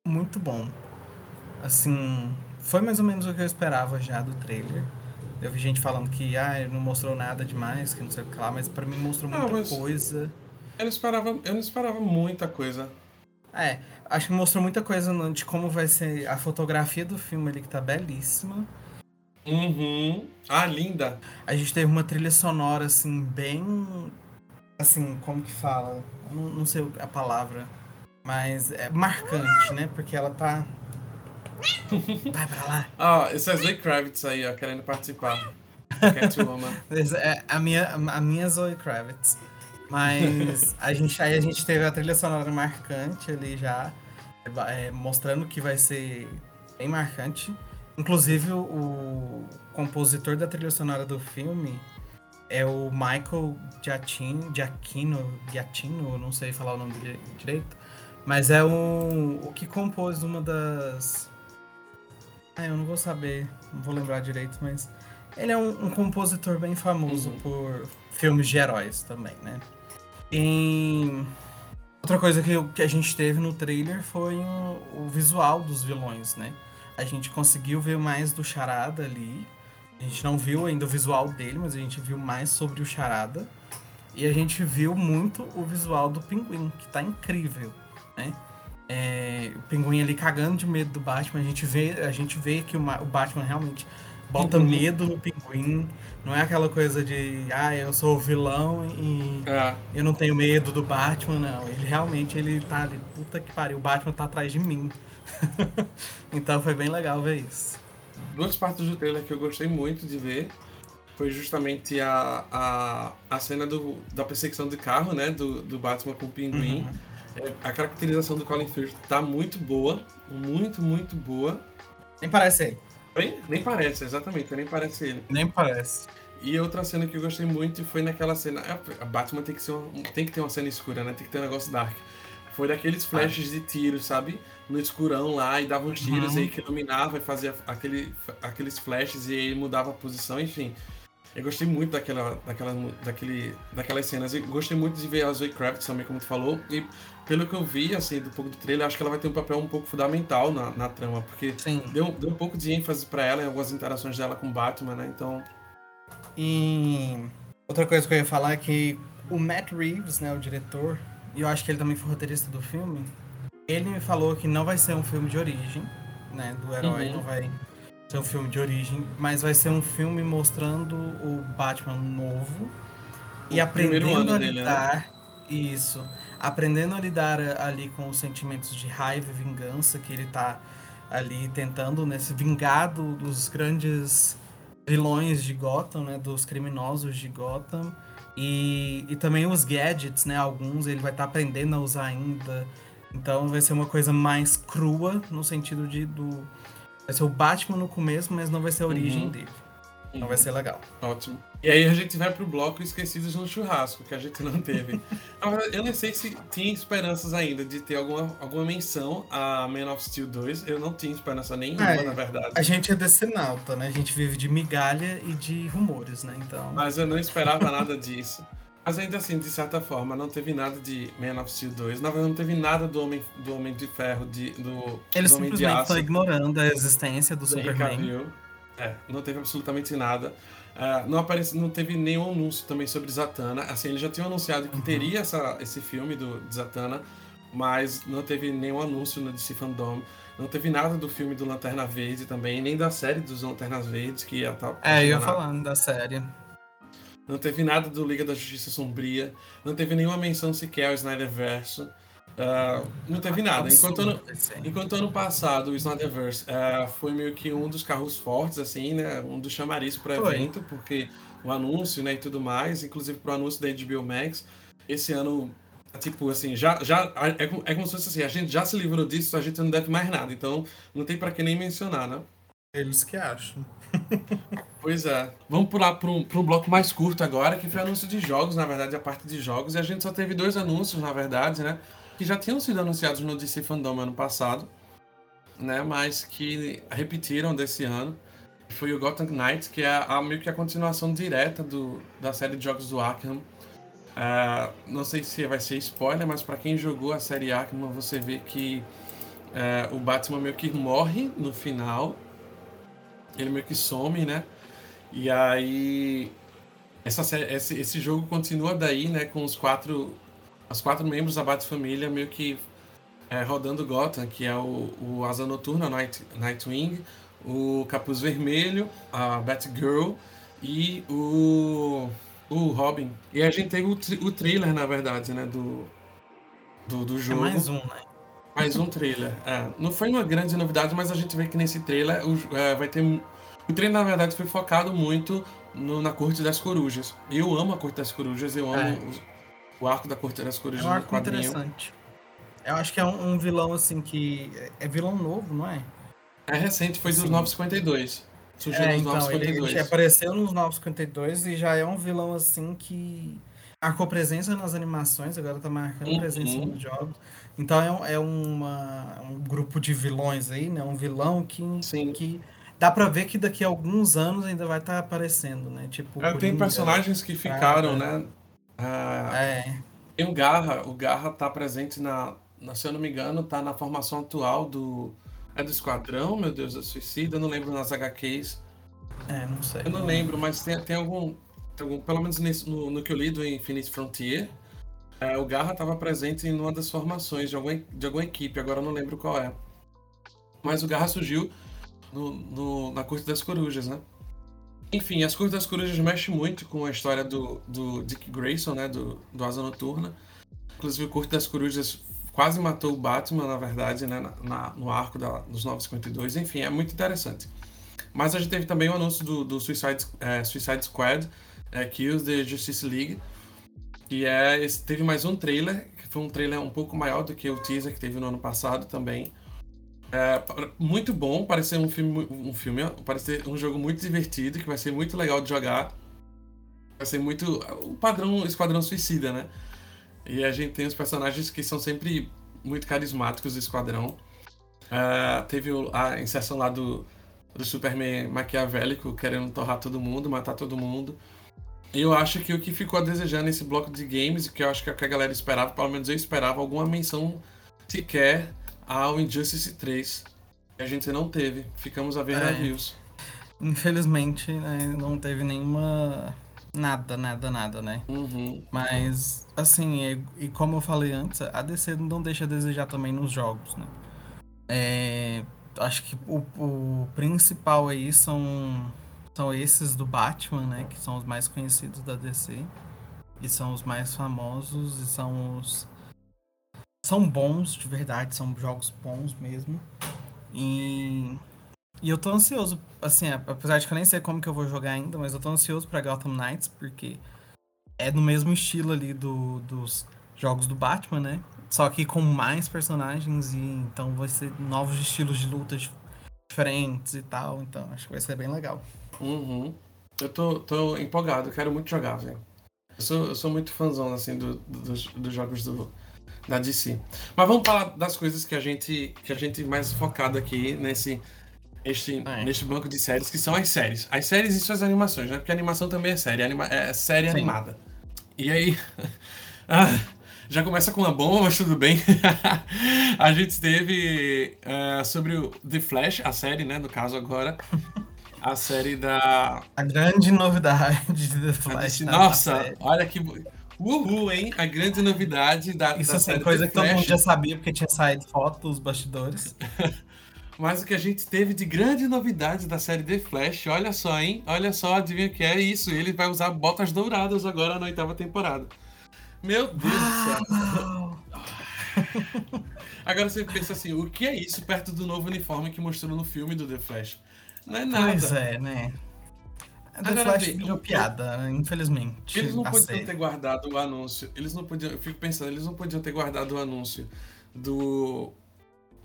muito bom. Assim, foi mais ou menos o que eu esperava já do trailer. Eu vi gente falando que ah, não mostrou nada demais, que não sei o que lá, mas para mim mostrou muita não, coisa. Eu não, esperava, eu não esperava muita coisa. É, acho que mostrou muita coisa de como vai ser a fotografia do filme ali, que tá belíssima. Uhum. Ah, linda. A gente teve uma trilha sonora, assim, bem assim, como que fala? Não, não, sei a palavra, mas é marcante, né? Porque ela tá. Vai pra lá. Ó, oh, esse é Zoe Kravitz aí, ó, querendo participar. Catwoman. é a minha, a minha Zoe Kravitz. Mas a gente, aí a gente teve a trilha sonora marcante ali já, é, mostrando que vai ser bem marcante. Inclusive, o compositor da trilha sonora do filme é o Michael Giacchino, Giacchino, Giacchino, não sei falar o nome dele direito, mas é o, o que compôs uma das. Ah, eu não vou saber, não vou lembrar direito, mas ele é um, um compositor bem famoso uhum. por filmes de heróis também, né? E outra coisa que, que a gente teve no trailer foi o, o visual dos vilões, né? A gente conseguiu ver mais do Charada ali, a gente não viu ainda o visual dele, mas a gente viu mais sobre o Charada. E a gente viu muito o visual do Pinguim, que tá incrível, né? É, o Pinguim ali cagando de medo do Batman. A gente vê, a gente vê que o, o Batman realmente bota medo no Pinguim. Não é aquela coisa de, ah, eu sou o vilão e é. eu não tenho medo do Batman, não. Ele realmente, ele tá ali, puta que pariu, o Batman tá atrás de mim. então foi bem legal ver isso duas partes do trailer que eu gostei muito de ver foi justamente a, a, a cena do, da perseguição de carro, né? Do, do Batman com o pinguim. Uhum. É, a caracterização do Colin Firth tá muito boa. Muito, muito boa. Nem parece ele. Nem, nem parece, exatamente, nem parece ele. Nem parece. E outra cena que eu gostei muito foi naquela cena. A Batman tem que, ser uma, tem que ter uma cena escura, né? Tem que ter um negócio dark. Foi daqueles flashes ah. de tiro, sabe? no escurão lá e dava uns tiros uhum. aí que iluminava e fazia aquele, aqueles flashes e aí mudava a posição, enfim. Eu gostei muito daquela, daquela, daquele, daquelas cenas. Eu gostei muito de ver a Zoe Kravitz também, como tu falou. E pelo que eu vi, assim, do pouco do trailer, acho que ela vai ter um papel um pouco fundamental na, na trama. Porque deu, deu um pouco de ênfase para ela em algumas interações dela com Batman, né? Então... E outra coisa que eu ia falar é que o Matt Reeves, né, o diretor, e eu acho que ele também foi roteirista do filme, ele me falou que não vai ser um filme de origem, né? Do herói, uhum. não vai ser um filme de origem, mas vai ser um filme mostrando o Batman novo e o aprendendo a lidar. Dele, né? Isso. Aprendendo a lidar ali com os sentimentos de raiva e vingança que ele tá ali tentando né, se vingar do, dos grandes vilões de Gotham, né, dos criminosos de Gotham. E, e também os gadgets, né, alguns ele vai estar tá aprendendo a usar ainda. Então vai ser uma coisa mais crua no sentido de do vai ser o Batman no começo, mas não vai ser a origem uhum. dele. Então vai ser legal. Ótimo. E aí a gente vai pro bloco Esquecidos no Churrasco, que a gente não teve. eu não sei se tinha esperanças ainda de ter alguma, alguma menção a Man of Steel 2. Eu não tinha esperança nenhuma, é, na verdade. A gente é decenalta, né? A gente vive de migalha e de rumores, né? Então... Mas eu não esperava nada disso. Mas ainda assim, de certa forma, não teve nada de Man of Steel 2. Na verdade, não teve nada do Homem, do homem de Ferro, de, do, Eles do Homem de Aço. estão ignorando a existência do, do Superman. É, não teve absolutamente nada. Uh, não, aparece, não teve nenhum anúncio também sobre Zatanna. Assim, eles já tinham anunciado que uhum. teria essa, esse filme do Zatanna, mas não teve nenhum anúncio no DC Fandom. Não teve nada do filme do Lanterna Verde também, nem da série dos Lanternas Verdes, que ia estar. Tá é, eu ia falando da série. Não teve nada do Liga da Justiça Sombria. Não teve nenhuma menção sequer ao Snyder Verso. Uh, não teve nada. Enquanto ano, enquanto ano passado o Snyderverse uh, foi meio que um dos carros fortes, assim, né? Um dos chamarizes para o evento, porque o anúncio, né, e tudo mais, inclusive pro anúncio da HBO Max, esse ano, tipo, assim, já, já é, é como se fosse assim, a gente já se livrou disso, a gente não deve mais nada, então não tem para que nem mencionar, né? Eles que acham. pois é. Vamos pular para um, um bloco mais curto agora, que foi anúncio de jogos, na verdade, a parte de jogos, e a gente só teve dois anúncios, na verdade, né? Que já tinham sido anunciados no DC Fandom ano passado, né? Mas que repetiram desse ano. Foi o Gotham Knights, que é a, meio que a continuação direta do, da série de jogos do Arkham. Uh, não sei se vai ser spoiler, mas para quem jogou a série Arkham, você vê que uh, o Batman meio que morre no final. Ele meio que some, né? E aí essa, esse, esse jogo continua daí, né? Com os quatro os quatro membros da Bat-Família meio que é, rodando Gotham, que é o, o Asa Noturna, Night, Nightwing, o Capuz Vermelho, a Batgirl e o, o Robin. E a gente tem o, o trailer, na verdade, né, do, do, do é jogo. É mais um, né? Mais um trailer. É, não foi uma grande novidade, mas a gente vê que nesse trailer o, é, vai ter. O trailer, na verdade, foi focado muito no, na Corte das Corujas. Eu amo a Corte das Corujas, eu amo é. os, o arco da Corte das Corujas é um arco quadrinho. interessante. Eu acho que é um, um, vilão assim que. É vilão novo, não é? É recente, foi dos 952. Surgiu é, nos então, 952. Ele, ele apareceu nos 952 e já é um vilão assim que marcou presença nas animações, agora tá marcando uhum. presença nos jogos. Então é, um, é uma, um grupo de vilões aí, né? Um vilão que, Sim. que dá pra ver que daqui a alguns anos ainda vai estar tá aparecendo, né? Tipo, é, tem personagens que ficaram, né? Ah, é. Tem o Garra, o Garra tá presente na, na, se eu não me engano, tá na formação atual do. É do Esquadrão, meu Deus, da Suicida, eu não lembro nas HQs. É, não sei. Eu não lembro, mas tem, tem, algum, tem algum. Pelo menos nesse, no, no que eu li do Infinite Frontier, é, o Garra estava presente em uma das formações de alguma, de alguma equipe, agora eu não lembro qual é. Mas o Garra surgiu no, no, na Corte das Corujas, né? Enfim, As Cores das Corujas mexe muito com a história do, do Dick Grayson, né? Do, do Asa Noturna. Inclusive, o Corte das Corujas quase matou o Batman, na verdade, né? Na, no arco da, dos 952. Enfim, é muito interessante. Mas a gente teve também o anúncio do, do Suicide, é, Suicide Squad, é, Kills the Justice League. Que é, teve mais um trailer, que foi um trailer um pouco maior do que o teaser que teve no ano passado também. É, muito bom, parece ser um filme, um filme, parece ser um jogo muito divertido, que vai ser muito legal de jogar. Vai ser muito o padrão Esquadrão Suicida, né? E a gente tem os personagens que são sempre muito carismáticos do Esquadrão. É, teve a inserção lá do, do Superman maquiavélico querendo torrar todo mundo, matar todo mundo. E eu acho que o que ficou a desejar nesse bloco de games, que eu acho que a galera esperava, pelo menos eu esperava, alguma menção sequer ao Injustice 3. A gente não teve. Ficamos a ver é. reviews. Infelizmente, né, não teve nenhuma. Nada, nada, nada, né? Uhum. Mas, assim, e, e, como eu falei antes, a DC não deixa a desejar também nos jogos, né? É, acho que o, o principal aí são, são esses do Batman, né? Que são os mais conhecidos da DC. E são os mais famosos e são os são bons de verdade, são jogos bons mesmo. E, e eu tô ansioso, assim, apesar de que eu nem sei como que eu vou jogar ainda, mas eu tô ansioso pra Gotham Knights, porque é no mesmo estilo ali do, dos jogos do Batman, né? Só que com mais personagens e então vai ser novos estilos de luta diferentes e tal. Então acho que vai ser bem legal. Uhum. Eu tô, tô empolgado, quero muito jogar, velho. Eu sou, eu sou muito fãzão, assim, do, do, dos, dos jogos do, da DC. Mas vamos falar das coisas que a gente, que a gente mais focado aqui nesse, este, é. neste banco de séries, que são as séries. As séries e suas animações, né? Porque animação também é série, anima é série Sim. animada. E aí. ah, já começa com uma bomba, mas tudo bem. a gente teve uh, sobre o The Flash, a série, né? No caso agora. A série da. A grande novidade de The Flash. Nossa, olha que. Uhul, hein? A grande novidade da, Isso da assim, coisa que todo mundo já sabia, porque tinha saído foto dos bastidores. Mas o que a gente teve de grande novidade da série The Flash, olha só, hein? Olha só, adivinha o que é isso? Ele vai usar botas douradas agora na oitava temporada. Meu Deus do céu. Agora você pensa assim, o que é isso perto do novo uniforme que mostrou no filme do The Flash? Não é nada. Pois é, né? The Agora, Flash virou piada, infelizmente. Eles não podiam série. ter guardado o anúncio. Eles não podiam. Eu fico pensando, eles não podiam ter guardado o anúncio do.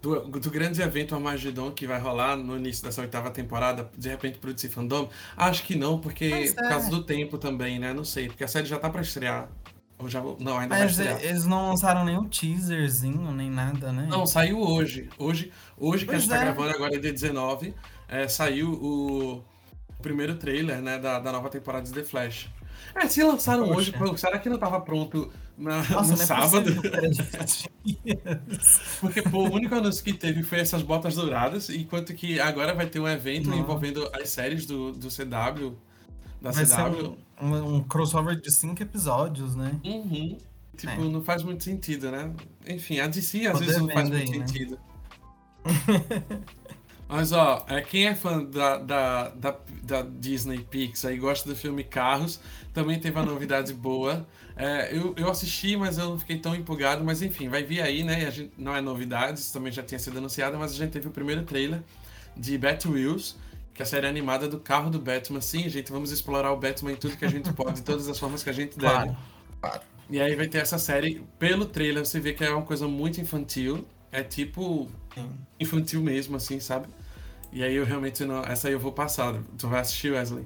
Do, do grande evento Armageddon que vai rolar no início dessa oitava temporada, de repente pro DC Fandom? Acho que não, porque é. por causa do tempo também, né? Não sei, porque a série já tá pra estrear. Ou já. Não, ainda Mas vai estrear. eles não lançaram nenhum teaserzinho, nem nada, né? Não, saiu hoje. Hoje, hoje que a gente tá é. tá gravando agora é dia 19, é, saiu o, o, primeiro trailer, né, da, da nova temporada de The Flash. É, se lançaram Poxa. hoje, pô, será que não tava pronto na, Nossa, no é sábado? Porque, pô, o único anúncio que teve foi essas botas douradas, enquanto que agora vai ter um evento envolvendo as séries do, do CW, da vai CW. Um, um, crossover de cinco episódios, né? Uhum. Tipo, é. não faz muito sentido, né? Enfim, a DC às Tô vezes não faz muito aí, né? Mas, ó, é, quem é fã da, da, da, da Disney Pixar e gosta do filme Carros, também teve uma novidade boa. É, eu, eu assisti, mas eu não fiquei tão empolgado. Mas, enfim, vai vir aí, né? A gente, não é novidade, isso também já tinha sido anunciado, mas a gente teve o primeiro trailer de Batwheels, que é a série animada do carro do Batman. Sim, gente, vamos explorar o Batman em tudo que a gente pode, de todas as formas que a gente deve. Claro, claro. E aí vai ter essa série, pelo trailer você vê que é uma coisa muito infantil. É tipo infantil mesmo, assim, sabe? E aí eu realmente não. Essa aí eu vou passar. Tu vai assistir, Wesley?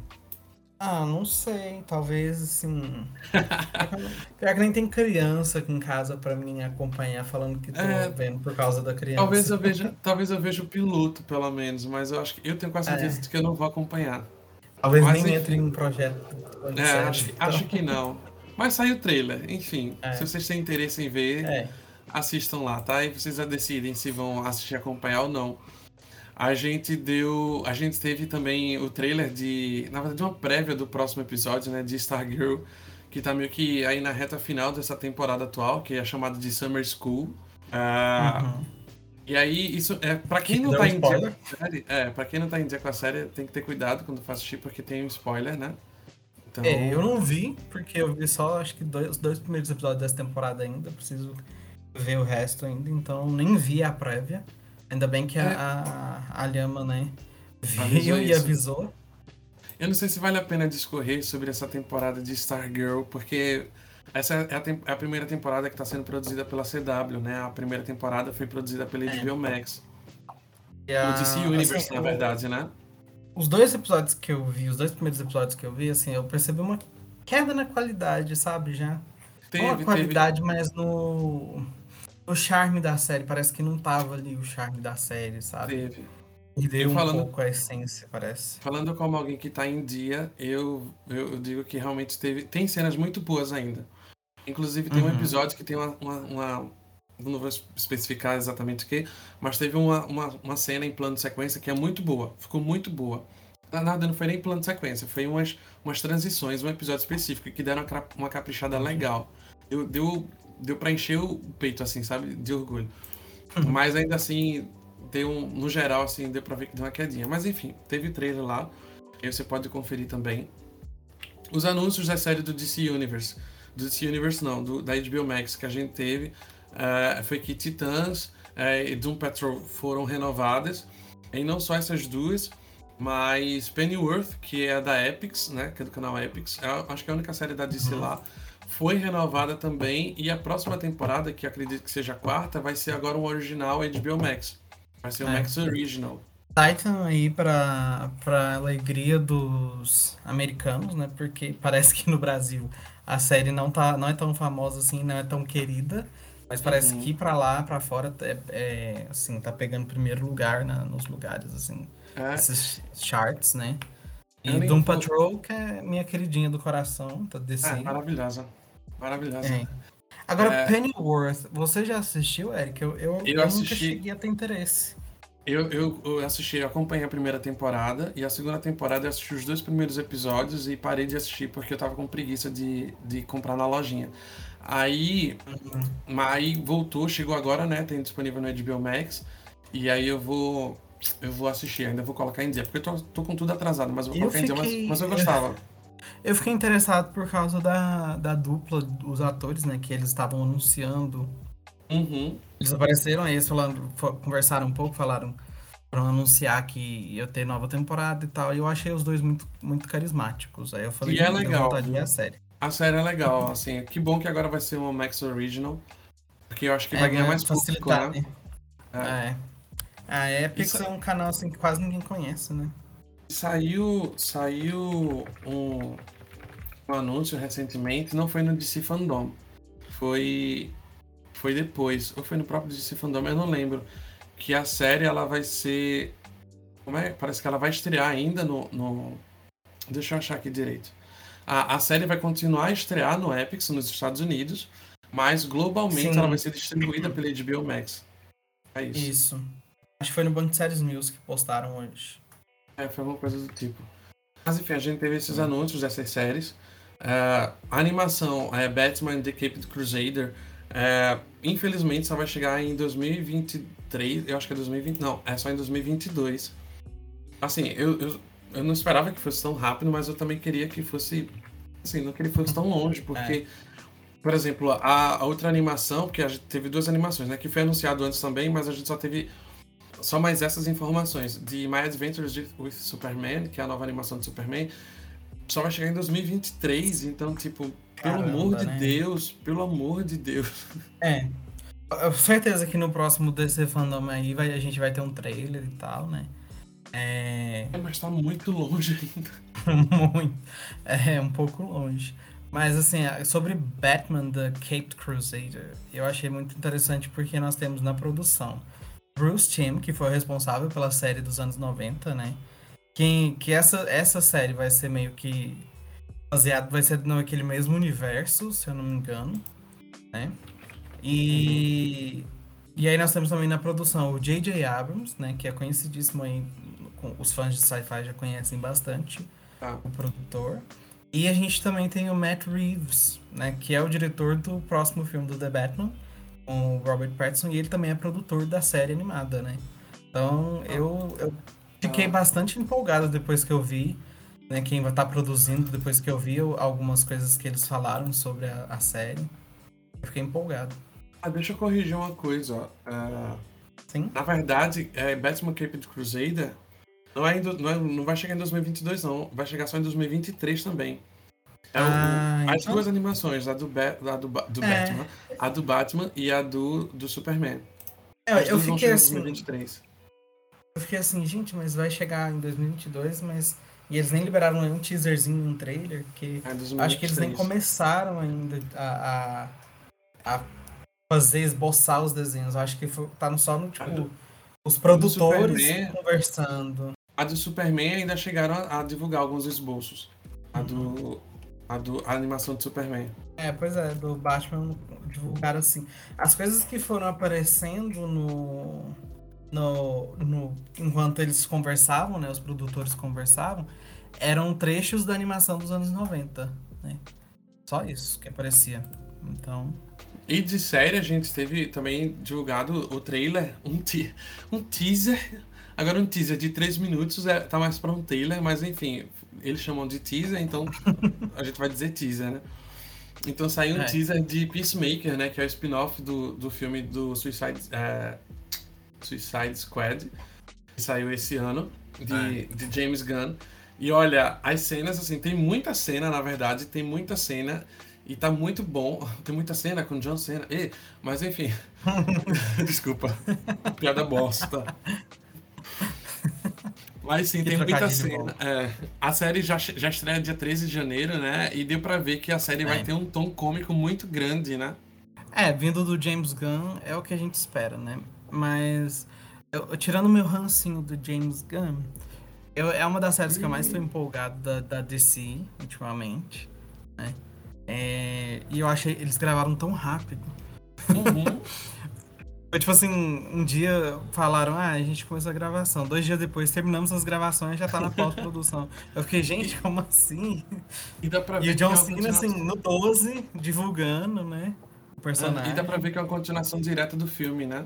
Ah, não sei. Talvez assim. Pior que nem tem criança aqui em casa pra mim acompanhar falando que tô é, vendo por causa da criança. Talvez eu veja, talvez eu veja o piloto, pelo menos, mas eu acho que eu tenho quase certeza é. de que eu não vou acompanhar. Talvez mas, nem entre em um projeto. É, acho, então. acho que não. Mas saiu o trailer, enfim. É. Se vocês têm interesse em ver, é. assistam lá, tá? E vocês já decidem se vão assistir acompanhar ou não. A gente deu. A gente teve também o trailer de. Na verdade, uma prévia do próximo episódio, né? De Stargirl, que tá meio que aí na reta final dessa temporada atual, que é chamada de Summer School. Uh, uhum. E aí, isso é para quem não tá em dia com a série, é, para quem não tá em dia com a série, tem que ter cuidado quando for assistir, porque tem um spoiler, né? Então... É, eu não vi, porque eu vi só acho que dois, os dois primeiros episódios dessa temporada ainda, preciso ver o resto ainda, então nem vi a prévia. Ainda bem que a, é. a, a Lhama, né, veio e avisou. Eu não sei se vale a pena discorrer sobre essa temporada de Stargirl, porque essa é a, é a primeira temporada que está sendo produzida pela CW, né? A primeira temporada foi produzida pela HBO é. Max. E a... O DC Universe, assim, na verdade, né? Os dois episódios que eu vi, os dois primeiros episódios que eu vi, assim, eu percebi uma queda na qualidade, sabe, já. Teve, uma qualidade, teve... mas no o charme da série. Parece que não tava ali o charme da série, sabe? Teve. E deu um falando, pouco a essência, parece. Falando como alguém que tá em dia, eu, eu, digo que realmente teve, tem cenas muito boas ainda. Inclusive, tem uhum. um episódio que tem uma, uma, uma, Não vou especificar exatamente o que, mas teve uma, uma, uma cena em plano de sequência que é muito boa. Ficou muito boa. Nada, não foi nem plano de sequência, foi umas, umas transições, um episódio específico que deram uma caprichada uhum. legal. Deu, deu deu pra encher o peito, assim, sabe? De orgulho. Uhum. Mas ainda assim, deu um, no geral, assim, deu pra ver que deu uma quedinha. Mas enfim, teve trailer lá. Aí você pode conferir também. Os anúncios da série do DC Universe. Do DC Universe não, do, da HBO Max que a gente teve. Uh, foi que Titãs uh, e Doom Patrol foram renovadas. E não só essas duas, mas Pennyworth, que é da Epix, né? Que é do canal Epix, é, acho que é a única série da DC uhum. lá, foi renovada também. E a próxima temporada, que acredito que seja a quarta, vai ser agora um original HBO Max. Vai ser o é. Max Original. Titan aí para para alegria dos americanos, né? Porque parece que no Brasil a série não tá não é tão famosa assim, não é tão querida, mas parece uhum. que para lá, para fora é, é, assim, tá pegando primeiro lugar na, nos lugares assim, é. esses charts, né? E Doom Patrol, que é minha queridinha do coração, tá descendo. É, maravilhosa. Maravilhosa. É. Agora, é... Pennyworth, você já assistiu, Eric? Eu, eu, eu, eu nunca cheguei a ter interesse. Eu, eu, eu assisti, eu acompanhei a primeira temporada e a segunda temporada eu assisti os dois primeiros episódios e parei de assistir porque eu tava com preguiça de, de comprar na lojinha. Aí, uhum. aí voltou, chegou agora, né? Tem disponível no HBO Max. E aí eu vou eu vou assistir, ainda vou colocar em dia, porque eu tô, tô com tudo atrasado, mas eu vou colocar fiquei... em dia, mas, mas eu gostava. Eu fiquei interessado por causa da, da dupla dos atores, né? Que eles estavam anunciando Uhum. Eles apareceram aí, eles falando, conversaram um pouco, falaram para anunciar que ia ter nova temporada e tal. E eu achei os dois muito, muito carismáticos. Aí eu falei, e é legal. vontade a série. A série é legal, assim. Que bom que agora vai ser uma Max Original. Porque eu acho que é, vai ganhar mais facilitar, público, né? né? É. é. A Epic Isso... é um canal assim que quase ninguém conhece, né? Saiu, saiu um, um anúncio recentemente, não foi no DC Fandom. Foi foi depois, ou foi no próprio DC Fandom, eu não lembro, que a série ela vai ser. Como é? Parece que ela vai estrear ainda no. no... Deixa eu achar aqui direito. A, a série vai continuar a estrear no Epix nos Estados Unidos, mas globalmente Sim. ela vai ser distribuída pela HBO Max. É isso. Isso. Acho que foi no Banco de Séries News que postaram hoje. É, foi alguma coisa do tipo. Mas enfim, a gente teve esses anúncios dessas séries. Uh, a animação é Batman The Caped Crusader é, infelizmente só vai chegar em 2023, eu acho que é 2020, não, é só em 2022. Assim, eu, eu, eu não esperava que fosse tão rápido, mas eu também queria que fosse, assim, não que ele fosse tão longe, porque, é. por exemplo, a, a, outra animação, porque a gente teve duas animações, né, que foi anunciado antes também, mas a gente só teve só mais essas informações de My Adventures with Superman, que é a nova animação de Superman, só vai chegar em 2023, então, tipo, pelo Caramba, amor de né? Deus, pelo amor de Deus. É. Certeza que no próximo DC Fandom aí vai, a gente vai ter um trailer e tal, né? É... é mas tá muito longe ainda. muito. É, um pouco longe. Mas assim, sobre Batman The Caped Crusader, eu achei muito interessante porque nós temos na produção Bruce Timm, que foi responsável pela série dos anos 90, né? Que, que essa, essa série vai ser meio que baseado, vai ser naquele mesmo universo, se eu não me engano, né? E, e aí nós temos também na produção o J.J. Abrams, né? Que é conhecidíssimo aí, os fãs de sci-fi já conhecem bastante, ah. o produtor. E a gente também tem o Matt Reeves, né? Que é o diretor do próximo filme do The Batman, com o Robert Pattinson, e ele também é produtor da série animada, né? Então eu, eu fiquei ah. bastante empolgado depois que eu vi né, quem vai estar tá produzindo depois que eu vi algumas coisas que eles falaram sobre a, a série. Eu fiquei empolgado. Ah, deixa eu corrigir uma coisa. Uh, Sim? Na verdade, é, Batman Caped Crusader não, é, não, é, não vai chegar em 2022, não. Vai chegar só em 2023 também. É ah, o, as então... duas animações, a do, Ba a do, do é. Batman, a do Batman e a do, do Superman. É, eu fiquei assim. 2023. Eu fiquei assim, gente, mas vai chegar em 2022, mas e eles nem liberaram nenhum teaserzinho, um trailer, que é acho que eles nem começaram ainda a, a, a, fazer, esboçar os desenhos. Eu acho que foi, tá só no, tipo, do, os produtores conversando. A do Superman ainda chegaram a, a divulgar alguns esboços. A do. A, do, a animação do Superman. É, pois é, do Batman divulgaram assim. As coisas que foram aparecendo no, no, no, enquanto eles conversavam, né, os produtores conversavam, eram trechos da animação dos anos 90, né? Só isso que aparecia. Então. E de série a gente teve também divulgado o trailer, um, te um teaser. Agora um teaser de 3 minutos é, tá mais para um trailer, mas enfim, eles chamam de teaser, então a gente vai dizer teaser, né? Então saiu um é. teaser de Peacemaker, né? Que é o spin-off do, do filme do Suicide, é, Suicide Squad. que saiu esse ano, de, é. de James Gunn. E olha, as cenas, assim, tem muita cena, na verdade, tem muita cena. E tá muito bom. Tem muita cena com John Cena. E, mas enfim. Desculpa. Piada bosta. Mas sim, que tem muita cena. É, a série já, já estreia dia 13 de janeiro, né? E deu pra ver que a série é. vai ter um tom cômico muito grande, né? É, vindo do James Gunn, é o que a gente espera, né? Mas, eu, tirando o meu rancinho do James Gunn, eu, é uma das séries que eu mais estou empolgado da, da DC, ultimamente, né? É, e eu achei eles gravaram tão rápido. Uhum. Foi tipo assim, um dia falaram, ah, a gente começou a gravação. Dois dias depois terminamos as gravações e já tá na pós-produção. Eu fiquei, gente, como assim? E, dá pra ver e o John Cena, assim, no 12, divulgando, né? O personagem. E dá pra ver que é uma continuação direta do filme, né?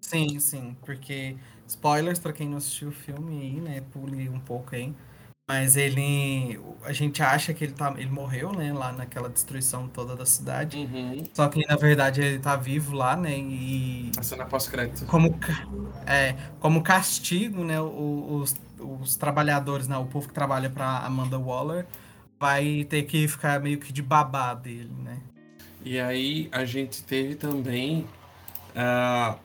Sim, sim, porque spoilers para quem não assistiu o filme aí, né? Pule um pouco aí. Mas ele. A gente acha que ele, tá, ele morreu, né? Lá naquela destruição toda da cidade. Uhum. Só que na verdade ele tá vivo lá, né? E. A cena pós-crédito. Como, é, como castigo, né? Os, os trabalhadores, né? O povo que trabalha pra Amanda Waller vai ter que ficar meio que de babá dele, né? E aí a gente teve também. Uh,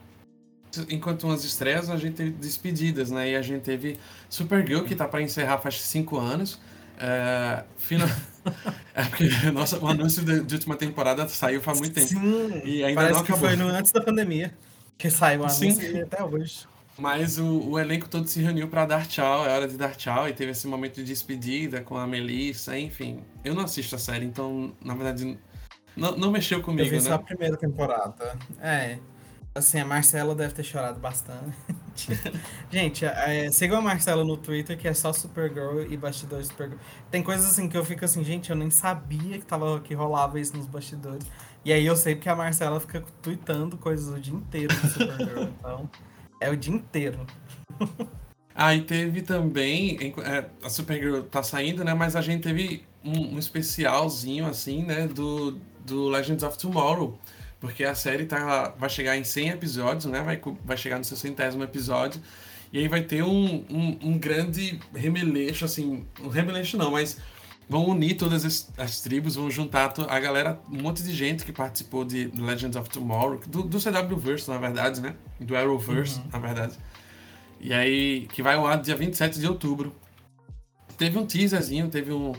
enquanto umas estreias, a gente teve despedidas, né? E a gente teve Supergirl, que tá para encerrar faz cinco anos. É, final... é porque nossa, o anúncio de, de, última temporada saiu faz muito tempo. Sim, e ainda parece não que foi no, antes da pandemia que saiu o anúncio Sim. até hoje. Mas o, o, elenco todo se reuniu para dar tchau, é hora de dar tchau, e teve esse momento de despedida com a Melissa, enfim. Eu não assisto a série, então, na verdade, não, não mexeu comigo, Eu vi né? só a primeira temporada. É, Assim, a Marcela deve ter chorado bastante. Gente, é, sigam a Marcela no Twitter, que é só Supergirl e bastidores Supergirl. Tem coisas assim que eu fico assim, gente, eu nem sabia que, tava, que rolava isso nos bastidores. E aí eu sei porque a Marcela fica tweetando coisas o dia inteiro do Supergirl. então, é o dia inteiro. Ah, e teve também. É, a Supergirl tá saindo, né? Mas a gente teve um, um especialzinho, assim, né? Do, do Legends of Tomorrow porque a série tá, vai chegar em 100 episódios, né? Vai, vai chegar no 60 episódio. E aí vai ter um, um, um, grande remeleixo, assim. Um remeleixo não, mas vão unir todas as, as, tribos, vão juntar a galera, um monte de gente que participou de Legends of Tomorrow, do, do CW-Verse, na verdade, né? Do Arrowverse, uhum. na verdade. E aí, que vai ao ar dia 27 de outubro. Teve um teaserzinho, teve um,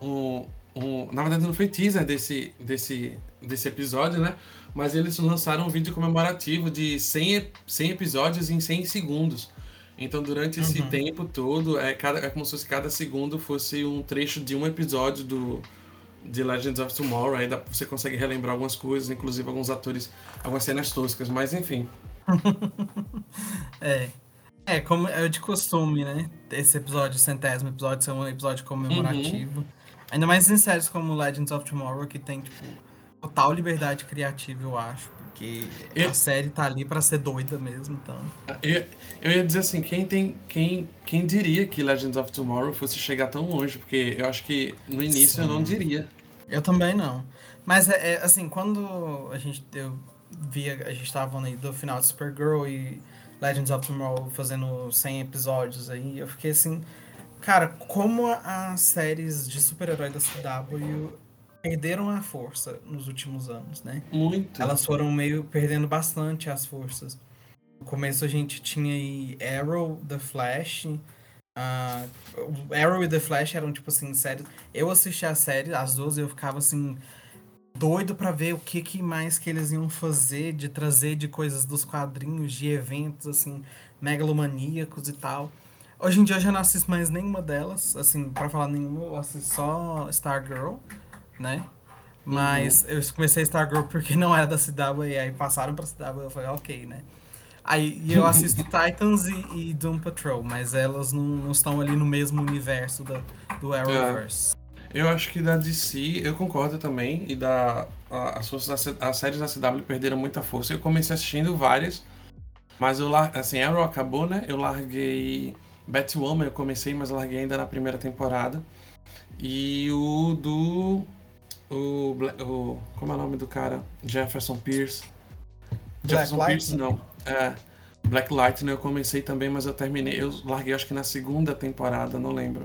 um, um. Na verdade, não foi teaser desse, desse, desse episódio, né? mas eles lançaram um vídeo comemorativo de 100, 100 episódios em 100 segundos. Então, durante esse uhum. tempo todo, é, cada, é como se cada segundo fosse um trecho de um episódio do de Legends of Tomorrow. Aí dá, você consegue relembrar algumas coisas, inclusive alguns atores, algumas cenas toscas, mas enfim. é. É, como é de costume, né? Esse episódio, centésimo episódio, ser um episódio comemorativo. Uhum. Ainda mais em séries como Legends of Tomorrow, que tem, tipo, total liberdade criativa, eu acho. Porque eu, a série tá ali para ser doida mesmo, então. Eu, eu ia dizer assim, quem tem. Quem, quem diria que Legends of Tomorrow fosse chegar tão longe? Porque eu acho que no início Sim. eu não diria. Eu também não. Mas é, é, assim, quando a gente eu via, a gente tava aí do final de Supergirl e Legends of Tomorrow fazendo 100 episódios aí, eu fiquei assim, cara, como as séries de super-herói da CW perderam a força nos últimos anos, né? Muito. Elas foram meio perdendo bastante as forças. No começo a gente tinha aí Arrow, The Flash. Uh, Arrow e The Flash eram tipo assim, séries. Eu assisti a série, as duas, eu ficava assim doido para ver o que, que mais que eles iam fazer, de trazer de coisas dos quadrinhos, de eventos assim megalomaníacos e tal. Hoje em dia eu já não assisto mais nenhuma delas, assim, para falar nenhuma, eu assisto só Stargirl né? Mas uhum. eu comecei a Stargirl porque não era da CW e aí passaram pra CW eu falei, ok, né? Aí eu assisto Titans e, e, Doom Patrol, mas elas não, não, estão ali no mesmo universo da, do Arrowverse. É. Eu acho que da DC, eu concordo também, e da, a, da, as séries da CW perderam muita força. Eu comecei assistindo várias, mas eu assim, Arrow acabou, né? Eu larguei Batwoman, eu comecei, mas eu larguei ainda na primeira temporada. E o do o, o. Como é o nome do cara? Jefferson Pierce. Jefferson Pierce, não. É. Black Lightning eu comecei também, mas eu terminei. Eu larguei acho que na segunda temporada, não lembro.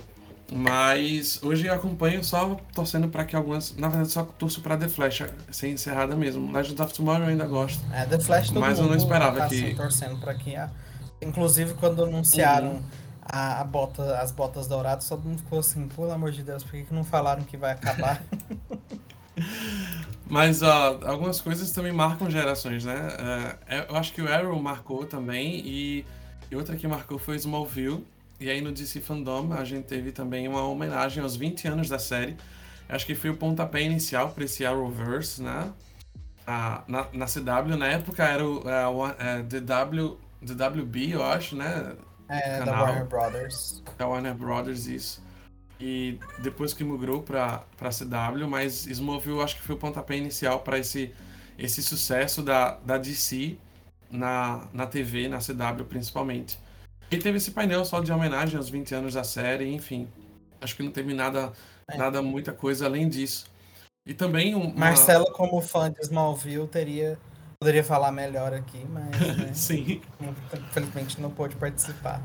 Mas hoje eu acompanho só torcendo para que algumas. Na verdade, só torço para The Flash ser encerrada mesmo. Legends of Tomorrow eu ainda gosto. É, The Flash todo Mas eu não esperava tá, que. assim, torcendo para que. Inclusive, quando anunciaram uhum. A, a, bota, as botas douradas, todo mundo ficou assim, pelo amor de Deus, por que, que não falaram que vai acabar? Mas algumas coisas também marcam gerações, né? Uh, eu acho que o Arrow marcou também, e, e outra que marcou foi Smallville. E aí no DC Fandom a gente teve também uma homenagem aos 20 anos da série. Acho que foi o pontapé inicial para esse Arrowverse, né? Ah, na, na CW, na época era o é, DW, DWB, eu acho, né? É, da Warner Brothers. Da Warner Brothers, isso. E depois que migrou para a CW, mas Smallville acho que foi o pontapé inicial para esse, esse sucesso da, da DC na, na TV, na CW principalmente. E teve esse painel só de homenagem aos 20 anos da série, enfim. Acho que não teve nada, é. nada muita coisa além disso. E também uma... Marcelo, como fã de Smallville, teria poderia falar melhor aqui, mas né, sim, infelizmente não pôde participar.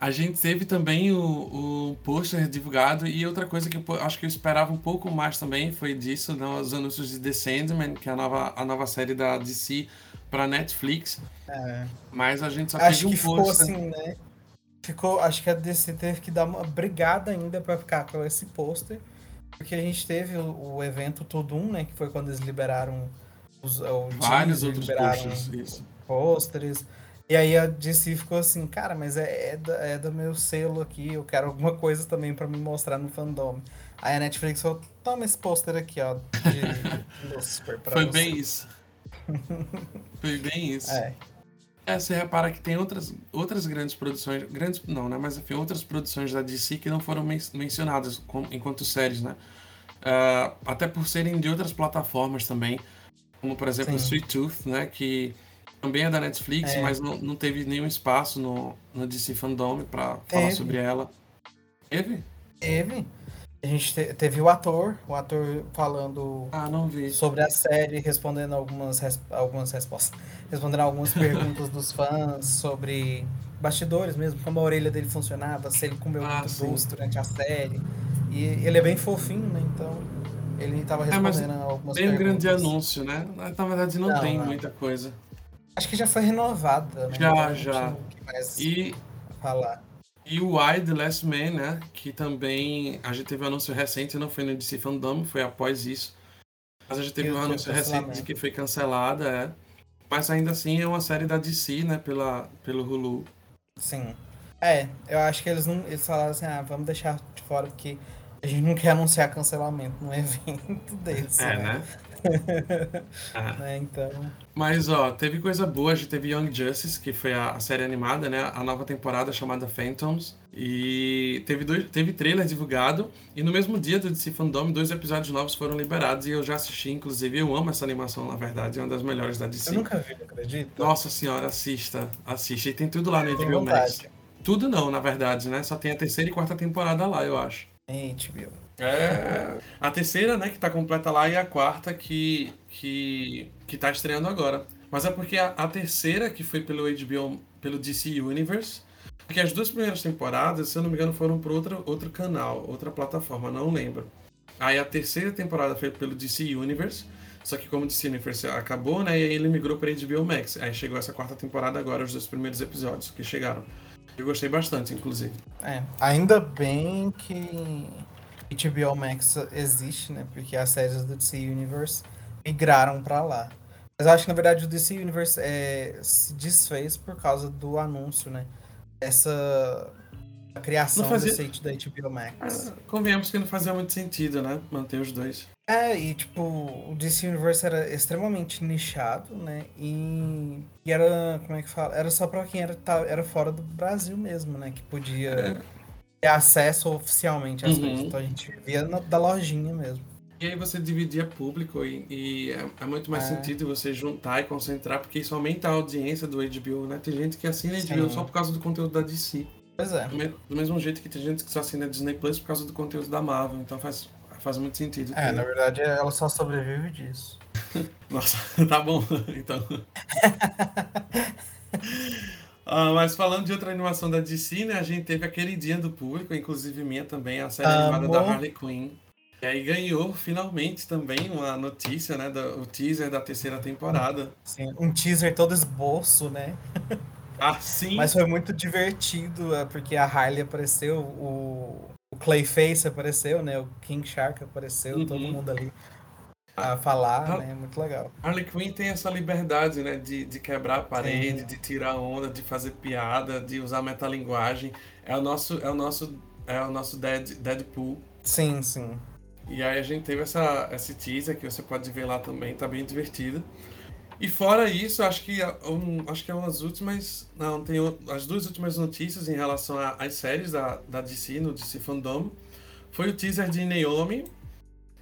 A gente teve também o, o pôster divulgado e outra coisa que eu acho que eu esperava um pouco mais também foi disso, né, os anúncios de The Sandman, que é a nova, a nova série da DC para Netflix. É. Mas a gente só acho teve um que ficou assim, né? Ficou, acho que a DC teve que dar uma brigada ainda para ficar com esse pôster, porque a gente teve o, o evento Tudum, né, que foi quando eles liberaram os, os vários outros posters, pôsteres. E aí a DC ficou assim, cara, mas é, é, da, é do meu selo aqui, eu quero alguma coisa também para me mostrar no fandom. Aí a Netflix falou, toma esse pôster aqui, ó, de Lucifer pra Foi você. bem isso. Foi bem isso. É. É, você repara que tem outras, outras grandes produções, grandes não, né? Mas enfim, outras produções da DC que não foram men mencionadas com, enquanto séries, né? Uh, até por serem de outras plataformas também, como por exemplo Sim. Sweet Tooth, né? Que também é da Netflix, é. mas não, não teve nenhum espaço no, no DC Fandom para falar sobre ela. Teve? Teve. A gente te, teve o ator, o ator falando ah, sobre a série, respondendo algumas, res, algumas respostas, respondendo algumas perguntas dos fãs sobre bastidores mesmo, como a orelha dele funcionava, se ele comeu ah, muito doce durante a série. E ele é bem fofinho, né? Então ele estava respondendo é, algumas bem perguntas. Um grande anúncio, né? Na verdade não, não tem não. muita coisa. Acho que já foi renovada, né? Já, já. E falar. E o Why The Last Man, né? Que também a gente teve um anúncio recente, não foi no DC Fandom, foi após isso. Mas a gente teve um anúncio recente de que foi cancelada, é. Mas ainda assim é uma série da DC, né? Pela, pelo Hulu. Sim. É, eu acho que eles não. Eles falaram assim, ah, vamos deixar de fora porque a gente não quer anunciar cancelamento num evento desse. É, né? né? né? Então. Mas, ó, teve coisa boa. A gente teve Young Justice, que foi a, a, série animada, né? A nova temporada chamada Phantoms. E teve, dois, teve trailer divulgado. E no mesmo dia do DC Fandom, dois episódios novos foram liberados. E eu já assisti, inclusive. Eu amo essa animação, na verdade. É uma das melhores da DC. Eu nunca vi, acredito. Nossa senhora, assista. Assista. E tem tudo lá no HBO Max. Tudo não, na verdade, né? Só tem a terceira e quarta temporada lá, eu acho. HBO. É. A terceira, né, que tá completa lá, e a quarta que, que, que tá estreando agora. Mas é porque a, a terceira, que foi pelo HBO, pelo DC Universe, porque as duas primeiras temporadas, se eu não me engano, foram para outro, outro canal, outra plataforma, não lembro. Aí a terceira temporada foi pelo DC Universe, só que como o DC Universe acabou, né, e aí ele migrou para HBO Max. Aí chegou essa quarta temporada agora, os dois primeiros episódios que chegaram. Eu gostei bastante, inclusive. É, ainda bem que HBO Max existe, né? Porque as séries do DC Universe migraram para lá. Mas eu acho que na verdade o DC Universe é, se desfez por causa do anúncio, né? Essa a criação fazia... recente da HBO Max. Ah, convenhamos que não fazia muito sentido, né? Manter os dois. É, e tipo, o DC Universe era extremamente nichado, né? E, e era, como é que fala? Era só pra quem era, era fora do Brasil mesmo, né? Que podia é. ter acesso oficialmente às uhum. coisas. Então a gente via na, da lojinha mesmo. E aí você dividia público e, e é, é, muito mais é. sentido você juntar e concentrar, porque isso aumenta a audiência do HBO, né? Tem gente que assina HBO Sim. só por causa do conteúdo da DC. Pois é. Do mesmo jeito que tem gente que só assina Disney Plus por causa do conteúdo da Marvel. Então faz faz muito sentido. É, na verdade ela só sobrevive disso. Nossa, tá bom, então. Uh, mas falando de outra animação da DC, né? A gente teve aquele dia do público, inclusive minha também, a série animada da Harley Quinn. E aí ganhou finalmente também uma notícia, né? Do, o teaser da terceira temporada. Sim, um teaser todo esboço, né? Ah, sim. Mas foi muito divertido, é, porque a Harley apareceu, o, o Clayface apareceu, né? O King Shark apareceu, uhum. todo mundo ali a falar, a, né? Muito legal. Harley Quinn tem essa liberdade, né? De, de quebrar a parede, de tirar onda, de fazer piada, de usar metalinguagem. É o nosso, é o nosso, é o nosso Dead, Deadpool. Sim, sim. E aí a gente teve essa, esse teaser que você pode ver lá também, tá bem divertido. E fora isso, acho que um, acho que é umas últimas. Não, tem as duas últimas notícias em relação às séries da, da DC, no DC Fandom. Foi o teaser de Naomi,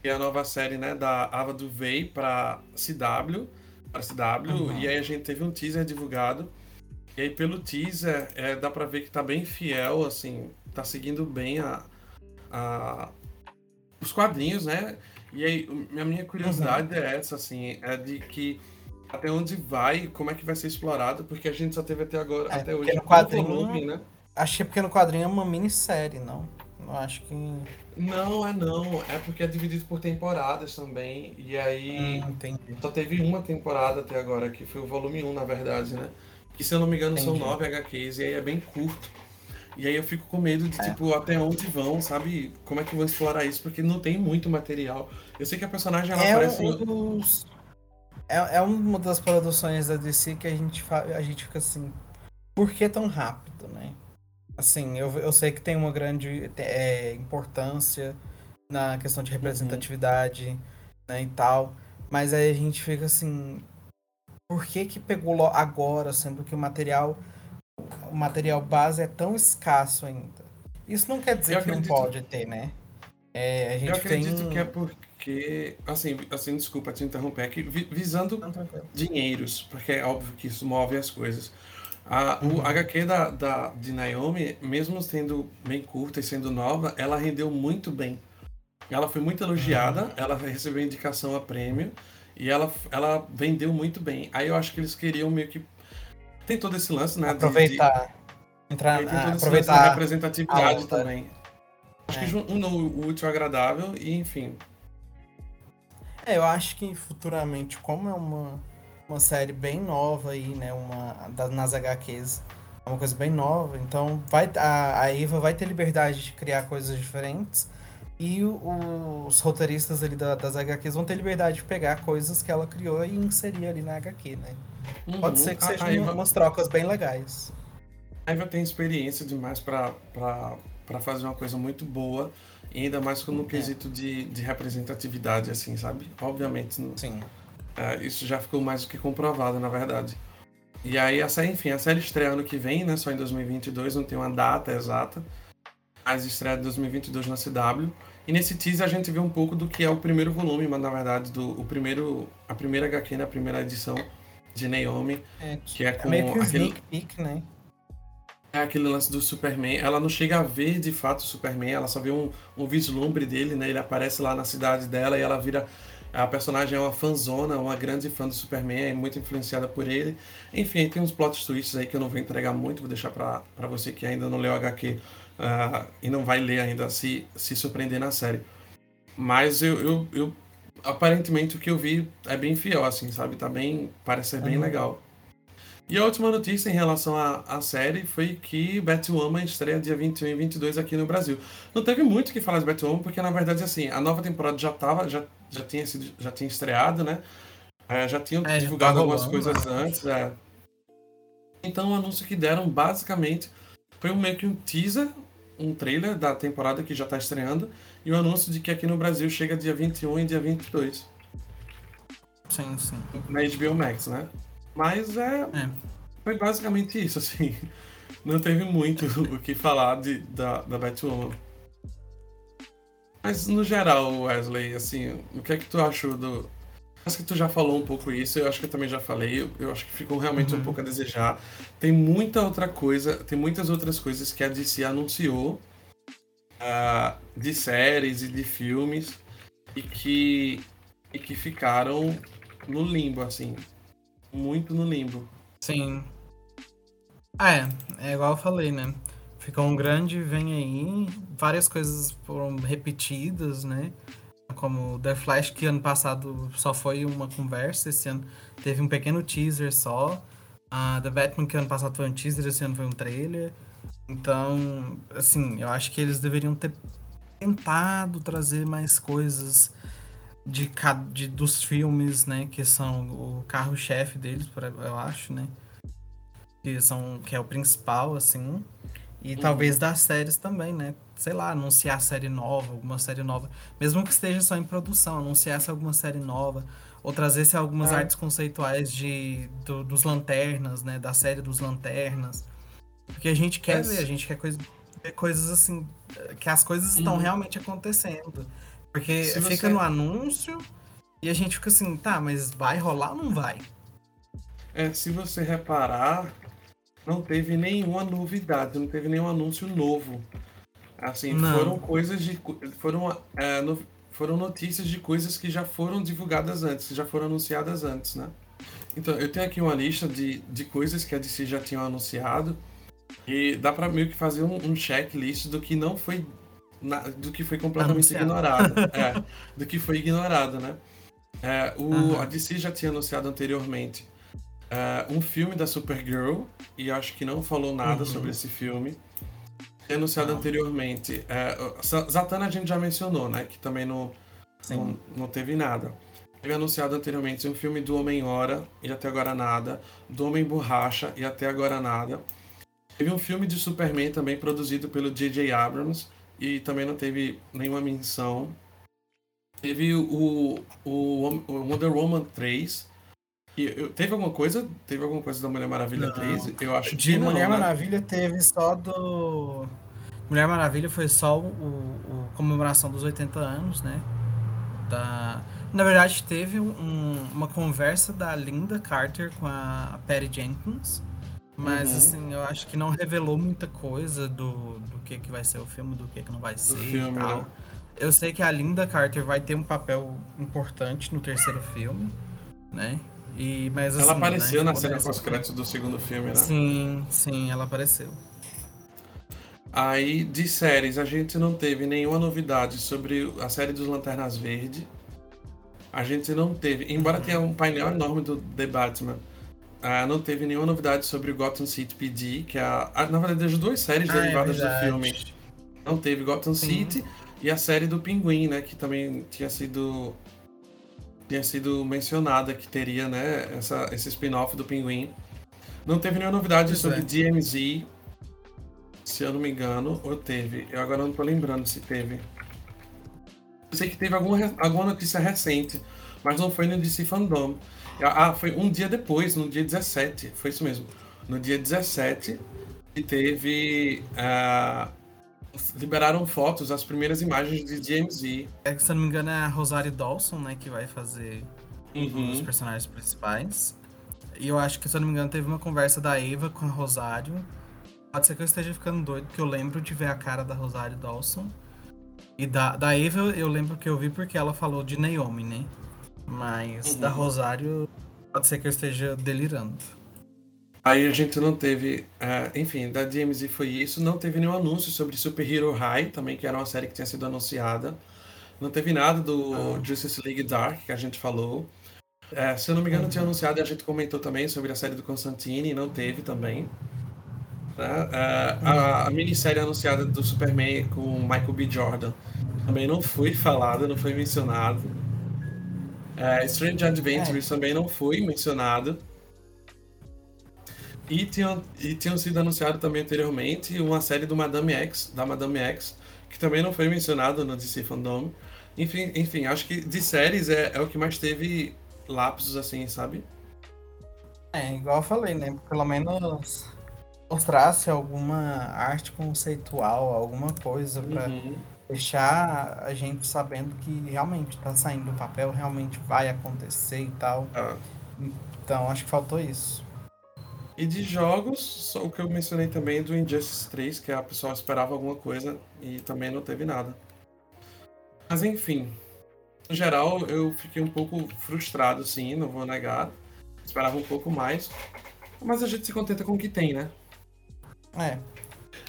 que é a nova série né, da Ava DuVey para CW, para CW, uhum. e aí a gente teve um teaser divulgado. E aí pelo teaser é, dá para ver que tá bem fiel, assim, tá seguindo bem a, a os quadrinhos, né? E aí a minha curiosidade uhum. é essa, assim, é de que até onde vai, como é que vai ser explorado, porque a gente só teve até agora, é, até hoje, no quadrinho, volume, né? Acho que é porque no quadrinho é uma minissérie, não? Eu acho que não, é não. É porque é dividido por temporadas também. E aí. Hum, só teve uma temporada até agora, que foi o volume 1, na verdade, né? Que se eu não me engano entendi. são nove HQs e aí é bem curto. E aí eu fico com medo de, é. tipo, até onde vão, sabe? Como é que vão explorar isso, porque não tem muito material. Eu sei que a personagem ela é aparece. Um dos... é, é uma das produções da DC que a gente, a gente fica assim. Por que tão rápido, né? Assim, eu, eu sei que tem uma grande é, importância na questão de representatividade uhum. né, e tal, mas aí a gente fica assim, por que que pegou agora, sendo que o material o material base é tão escasso ainda? Isso não quer dizer eu que acredito... não pode ter, né? É, a gente eu acredito tem... que é porque, assim, assim, desculpa te interromper aqui, visando dinheiros, porque é óbvio que isso move as coisas. A, o HQ da, da, de Naomi, mesmo sendo bem curta e sendo nova, ela rendeu muito bem. Ela foi muito elogiada, uhum. ela recebeu indicação a prêmio e ela, ela vendeu muito bem. Aí eu acho que eles queriam meio que. Tem todo esse lance, né? Aproveitar. De, entrar, tem todo esse lance da representatividade também. Acho é. que um, o útil agradável e enfim. É, eu acho que futuramente, como é uma uma série bem nova aí, né? Uma das nas HQs. É uma coisa bem nova. Então vai a, a Eva vai ter liberdade de criar coisas diferentes. E o, os roteiristas ali da, das HQs vão ter liberdade de pegar coisas que ela criou e inserir ali na HQ, né? Uhum. Pode ser que sejam Eva... umas trocas bem legais. A Eva tem experiência demais para fazer uma coisa muito boa, e ainda mais no é. quesito de, de representatividade, assim, sabe? Obviamente. Sim. É, isso já ficou mais do que comprovado, na verdade. E aí, a série, enfim, a série estreia ano que vem, né? Só em 2022, não tem uma data exata. Mas estreia de 2022 na CW. E nesse teaser a gente vê um pouco do que é o primeiro volume, mas na verdade, do, o primeiro, a primeira HQ, né? primeira edição de Naomi. É, que é com é meio que aquele... Peek, né? É aquele lance do Superman. Ela não chega a ver de fato o Superman, ela só vê um, um vislumbre dele, né? Ele aparece lá na cidade dela e ela vira a personagem é uma fanzona, uma grande fã do Superman, é muito influenciada por ele. Enfim, tem uns plot twists aí que eu não vou entregar muito, vou deixar para você que ainda não leu HQ uh, ah, e não vai ler ainda se, se surpreender na série. Mas eu, eu, eu, aparentemente o que eu vi é bem fiel, assim, sabe? Tá bem. Parece ser bem uhum. legal. E a última notícia em relação à, série foi que Batwoman estreia dia 21 e 22 aqui no Brasil. Não teve muito o que falar de Batwoman, porque na verdade, assim, a nova temporada já tava, já, já, tinha, sido, já tinha estreado, né? É, já tinham é, divulgado já algumas coisas né? antes. É. Então o anúncio que deram basicamente foi um, meio que um teaser, um trailer da temporada que já está estreando, e o anúncio de que aqui no Brasil chega dia 21 e dia 22. Sim, sim. Na HBO Max, né? Mas é, é. Foi basicamente isso, assim. Não teve muito o que falar de, da, da Batwoman. Mas no geral, Wesley, assim, o que é que tu achou do. Acho que tu já falou um pouco isso, eu acho que eu também já falei, eu, eu acho que ficou realmente uhum. um pouco a desejar. Tem muita outra coisa, tem muitas outras coisas que a DC anunciou uh, de séries e de filmes e que, e que ficaram no limbo, assim muito no limbo. Sim. É, é igual eu falei, né? Ficou um grande vem aí, várias coisas foram repetidas, né? Como The Flash, que ano passado só foi uma conversa, esse ano teve um pequeno teaser só. Uh, The Batman, que ano passado foi um teaser, esse ano foi um trailer. Então, assim, eu acho que eles deveriam ter tentado trazer mais coisas de, de dos filmes, né? Que são o carro-chefe deles, eu acho, né? Que, são, que é o principal, assim. E uhum. talvez das séries também, né? Sei lá, anunciar série nova, alguma série nova. Mesmo que esteja só em produção, anunciasse alguma série nova. Ou trazesse algumas é. artes conceituais de, do, dos Lanternas, né? Da série dos Lanternas. Porque a gente quer é. ver, a gente quer coisa, ver coisas assim, que as coisas estão uhum. realmente acontecendo. Porque Se fica você... no anúncio e a gente fica assim, tá, mas vai rolar ou não vai? É, se você reparar, não teve nenhuma novidade, não teve nenhum anúncio novo. Assim, não. foram coisas de. Foram, é, no, foram notícias de coisas que já foram divulgadas antes, que já foram anunciadas antes, né? Então, eu tenho aqui uma lista de, de coisas que a DC já tinha anunciado. E dá para meio que fazer um, um checklist do que não foi. Na, do que foi completamente anunciado. ignorado. é, do que foi ignorado, né? É, o, uhum. A DC já tinha anunciado anteriormente uh, um filme da Supergirl, e acho que não falou nada uhum. sobre esse filme. Anunciado não. anteriormente. Uh, Zatanna a gente já mencionou, né? Que também não, não, não, teve nada. Teve anunciado anteriormente um filme do Homem-Hora, e até agora nada. Do Homem-Borracha, e até agora nada. Teve um filme de Superman também produzido pelo J.J. Abrams, e também não teve nenhuma menção. Teve o, o, o Wonder Woman 3, e, teve alguma coisa? Teve alguma coisa da Mulher Maravilha não. 3? Eu acho De que não, Mulher né? Maravilha teve só do. Mulher Maravilha foi só o, o, comemoração dos 80 anos, né? Da... Na verdade, teve um, uma conversa da Linda Carter com a Patty Jenkins. Mas, uhum. assim, eu acho que não revelou muita coisa do, do que, que vai ser o filme, do que, que não vai ser filme, tal. Né? Eu sei que a Linda Carter vai ter um papel importante no terceiro filme, né? E, mas, ela assim, apareceu né, na cena pós-crédito do segundo filme, né? Sim, sim, ela apareceu. Aí, de séries, a gente não teve nenhuma novidade sobre a série dos Lanternas Verde. A gente não teve, embora tenha um painel enorme do The Batman, uh, não teve nenhuma novidade sobre o Gotham City PD, que é a, a na verdade as duas séries ah, é derivadas é do filme. Não teve Gotham Sim. City e a série do Pinguim, né, que também tinha sido tinha sido mencionada que teria, né, essa, esse spin-off do Pinguim. Não teve nenhuma novidade pois sobre é. DMZ, se eu não me engano, ou teve. Eu agora não tô lembrando se teve. Eu sei que teve alguma, alguma notícia recente, mas não foi no DC Fandom. Ah, foi um dia depois, no dia 17, foi isso mesmo. No dia 17, que teve uh, liberaram fotos, as primeiras imagens de DMZ. É que, se eu não me engano, é a Rosário Dawson, né, que vai fazer uhum. um dos personagens principais. E eu acho que, se eu não me engano, teve uma conversa da Eva com a Rosário. Pode ser que eu esteja ficando doido, porque eu lembro de ver a cara da Rosário Dawson. E da, da Eva eu lembro que eu vi porque ela falou de Naomi, né? Mas uhum. da Rosário, pode ser que eu esteja delirando. Aí a gente não teve, uh, enfim, da DMZ foi isso. Não teve nenhum anúncio sobre Super Hero High, também, que era uma série que tinha sido anunciada. Não teve nada do ah. Justice League Dark, que a gente falou. Uh, se eu não me engano, uhum. tinha anunciado e a gente comentou também sobre a série do Constantine, não teve também. Uh, a, a minissérie anunciada do Superman com Michael B. Jordan também não foi falada, não foi mencionado. Strange Adventures é. também não foi mencionado. E tinham, e tinham sido anunciado também anteriormente uma série do Madame X, da Madame X, que também não foi mencionado no DC Fandom. Enfim, enfim acho que de séries é, é o que mais teve lapsos, assim, sabe? É, igual eu falei, né? Pelo menos mostrasse alguma arte conceitual, alguma coisa para uhum. Deixar a gente sabendo que realmente tá saindo do papel, realmente vai acontecer e tal. Ah. Então, acho que faltou isso. E de jogos, só o que eu mencionei também do Injustice 3, que a pessoa esperava alguma coisa e também não teve nada. Mas enfim, no geral eu fiquei um pouco frustrado, sim, não vou negar. Esperava um pouco mais. Mas a gente se contenta com o que tem, né? É.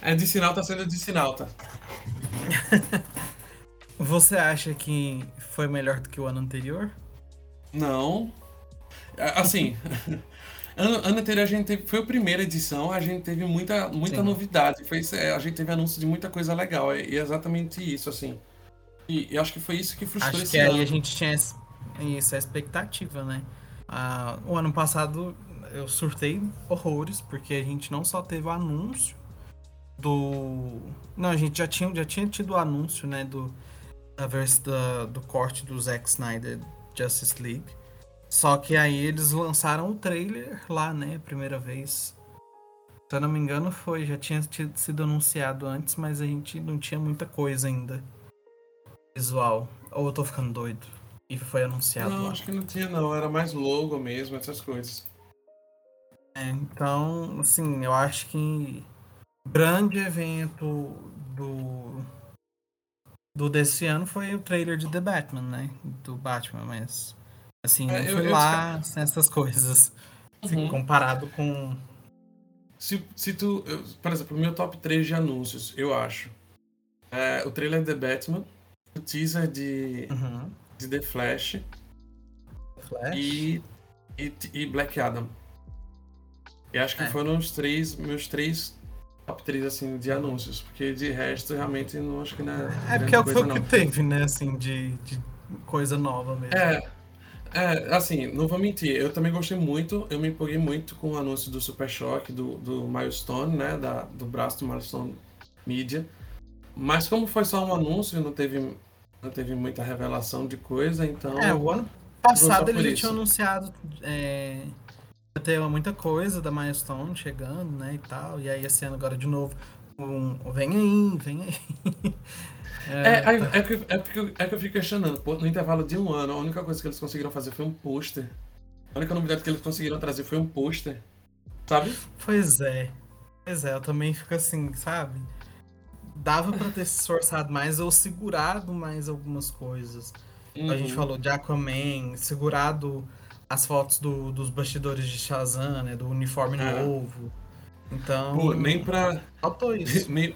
É de sinal, tá sendo de sinal, tá? Você acha que foi melhor do que o ano anterior? Não. É, assim, ano, ano anterior a gente teve, foi a primeira edição, a gente teve muita, muita novidade. Foi, é, a gente teve anúncio de muita coisa legal. E é exatamente isso, assim. E, e acho que foi isso que frustrou acho esse que ano. aí a gente tinha isso, a expectativa, né? Ah, o ano passado eu surtei horrores, porque a gente não só teve o anúncio do. Não, a gente já tinha, já tinha tido o anúncio, né? Do, da da, do corte do Zack Snyder Justice League. Só que aí eles lançaram o trailer lá, né? Primeira vez. Se eu não me engano, foi. Já tinha tido, sido anunciado antes, mas a gente não tinha muita coisa ainda. Visual. Ou eu tô ficando doido? E foi anunciado Não, lá. acho que não tinha, não. Era mais logo mesmo, essas coisas. É, então, assim, eu acho que grande evento do do desse ano foi o trailer de The Batman, né? Do Batman, mas assim, É, não eu- foi eu lá essas coisas. Assim, Uhum. comparado com. Se, se tu. eu- por exemplo, o meu top 3 de anúncios, eu acho. É, o trailer de The Batman, o teaser de, Uhum. de The Flash Flash. e, e, e Black Adam. E acho que É. foram os três, meus três top 3 assim, de anúncios. Porque de resto, realmente, não acho que não é. É porque é o que, coisa, foi o que não. teve, né? Assim, de, de coisa nova mesmo. É, é, assim, não vou mentir, eu também gostei muito, eu me empolguei muito com o anúncio do Super Choque, do, do Milestone, né, da, do braço do Milestone Media, mas como foi só um anúncio, não teve, não teve muita revelação de coisa, então... É, o ano passado ele já tinha anunciado é, ter muita coisa da Milestone chegando, né, e tal. E aí esse ano agora de novo, um, vem aí, vem aí. É, É, é, é, que, é, porque eu- é que eu fico questionando, pô, no intervalo de um ano, a única coisa que eles conseguiram fazer foi um pôster. A única novidade que eles conseguiram trazer foi um pôster, sabe? Pois é. Pois é, eu também fico assim, sabe? Dava pra ter se esforçado mais ou segurado mais algumas coisas. A gente Uhum. falou de Aquaman, segurado as fotos do- dos bastidores de Shazam, né? Do uniforme É. novo. Então. Pô, nem pra... Faltou isso. Nem-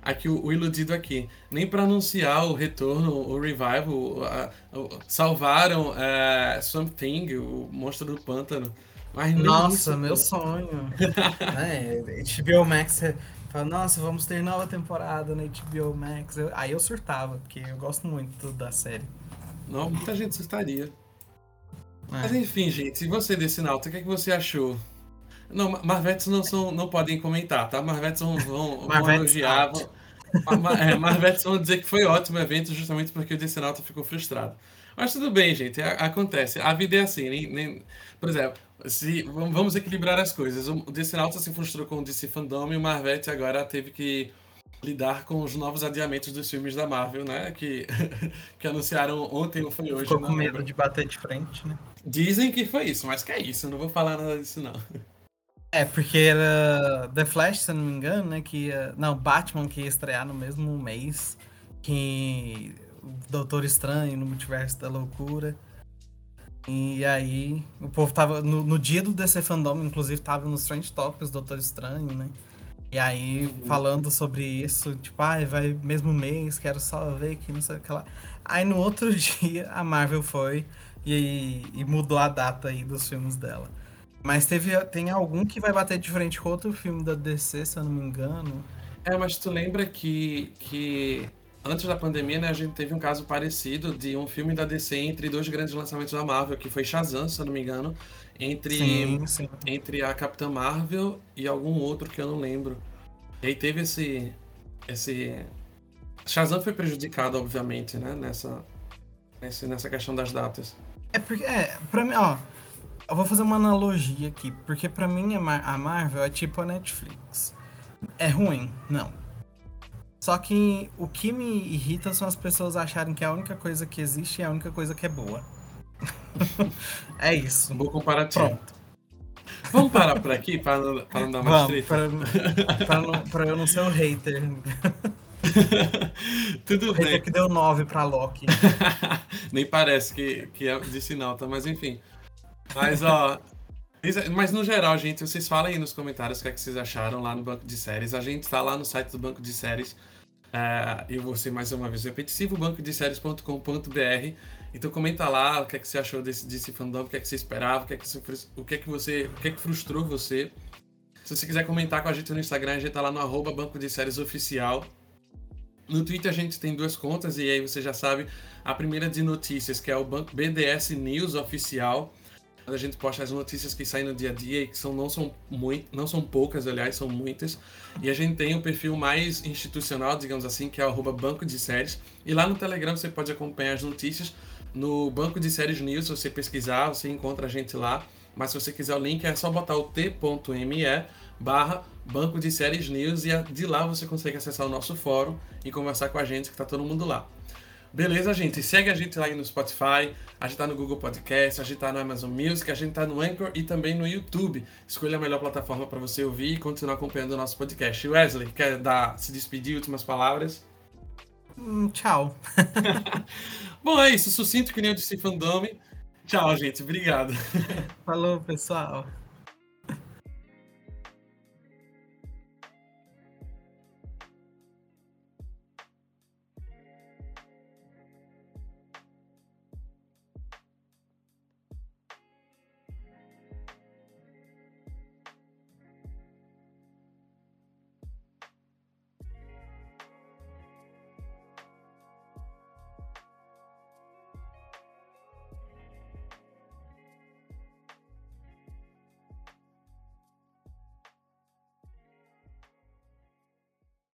Aqui o, o iludido aqui. Nem pra anunciar o retorno, o revival, a- o- salvaram é, Swamp Thing, o monstro do pântano. Mas Nossa, isso, meu pô. sonho. né? HBO Max é- fala, nossa, vamos ter nova temporada na HBO Max. Eu- aí eu surtava, porque eu gosto muito da série. Não, muita gente assustaria. Mas É. enfim, gente, e você desse Nauta, o que, é que você achou? Não, Ma- Marvetes não, são, não podem comentar, tá? Marvetes vão, vão, vão elogiar. Vão, é, Marvetes vão dizer que foi ótimo o evento justamente porque o DC Nauta ficou frustrado. Mas tudo bem, gente, a- acontece. A vida é assim. Nem, nem- por exemplo, se, vamos equilibrar as coisas. O DC Nauta se frustrou com o DC Fandom e o Marvete agora teve que lidar com os novos adiamentos dos filmes da Marvel, né? Que, que anunciaram ontem ou foi hoje. Ficou com lembro. medo de bater de frente, né? Dizem que foi isso, mas que é isso, eu não vou falar nada disso não. É, porque era The Flash, se eu não me engano, né? Que ia... Não, Batman que ia estrear no mesmo mês que o Doutor Estranho no Multiverso da Loucura. E aí, o povo tava. No, no dia do DC Fandom, inclusive, tava nos Trend Topics Doutor Estranho, né? E aí, falando sobre isso, tipo, ai, vai mesmo mês, quero só ver que não sei o que lá. Aí no outro dia, a Marvel foi e, e mudou a data aí dos filmes dela. Mas teve, tem algum que vai bater de frente com outro filme da DC, se eu não me engano. É, mas tu lembra que, que antes da pandemia, né, a gente teve um caso parecido de um filme da DC entre dois grandes lançamentos da Marvel, que foi Shazam, se eu não me engano, entre, Sim, sim. entre a Capitã Marvel e algum outro que eu não lembro. E aí teve esse. esse... Shazam foi prejudicado, obviamente, né, nessa, nessa questão das datas. É porque, é, pra mim, ó, eu vou fazer uma analogia aqui, porque pra mim a, Mar- a Marvel é tipo a Netflix. É ruim? Não. Só que o que me irrita são as pessoas acharem que a única coisa que existe é a única coisa que é boa. é isso. Um bom comparativo. Pronto. Vamos parar por aqui para não, para não dar mais Vamos, treta? não, pra eu não ser o hater. Tudo O bem. que deu 9 pra Loki. Nem parece que, que é de sinal, tá? Mas enfim. Mas, ó. Mas no geral, gente, vocês falem aí nos comentários o que, é que vocês acharam lá no banco de séries. A gente está lá no site do banco de séries. Eu vou ser mais uma vez repetitivo, bancodeséries.com.br. Então comenta lá o que, é que você achou desse, desse fandom, o que é que você esperava, o que é que, você, o que, é que você. o que é que frustrou você. Se você quiser comentar com a gente no Instagram, a gente tá lá no arroba Banco de Séries Oficial. No Twitter a gente tem duas contas, e aí você já sabe, a primeira de notícias, que é o Banco BDS News Oficial. A gente posta as notícias que saem no dia a dia e que são, não, são muito, não são poucas, aliás, são muitas. E a gente tem o perfil mais institucional, digamos assim, que é o Banco de Séries. E lá no Telegram você pode acompanhar as notícias. No Banco de Séries News, se você pesquisar, você encontra a gente lá. Mas se você quiser o link, é só botar o t.me barra Banco de Séries News e de lá você consegue acessar o nosso fórum e conversar com a gente, que tá todo mundo lá. Beleza, gente? Segue a gente lá no Spotify, a gente tá no Google Podcast, a gente tá no Amazon Music, a gente tá no Anchor e também no YouTube. Escolha a melhor plataforma para você ouvir e continuar acompanhando o nosso podcast. Wesley, quer dar, se despedir, últimas palavras? Hum, tchau. Bom, é isso. Sucinto que nem eu disse Fandome. Tchau, gente. Obrigado. Falou, pessoal.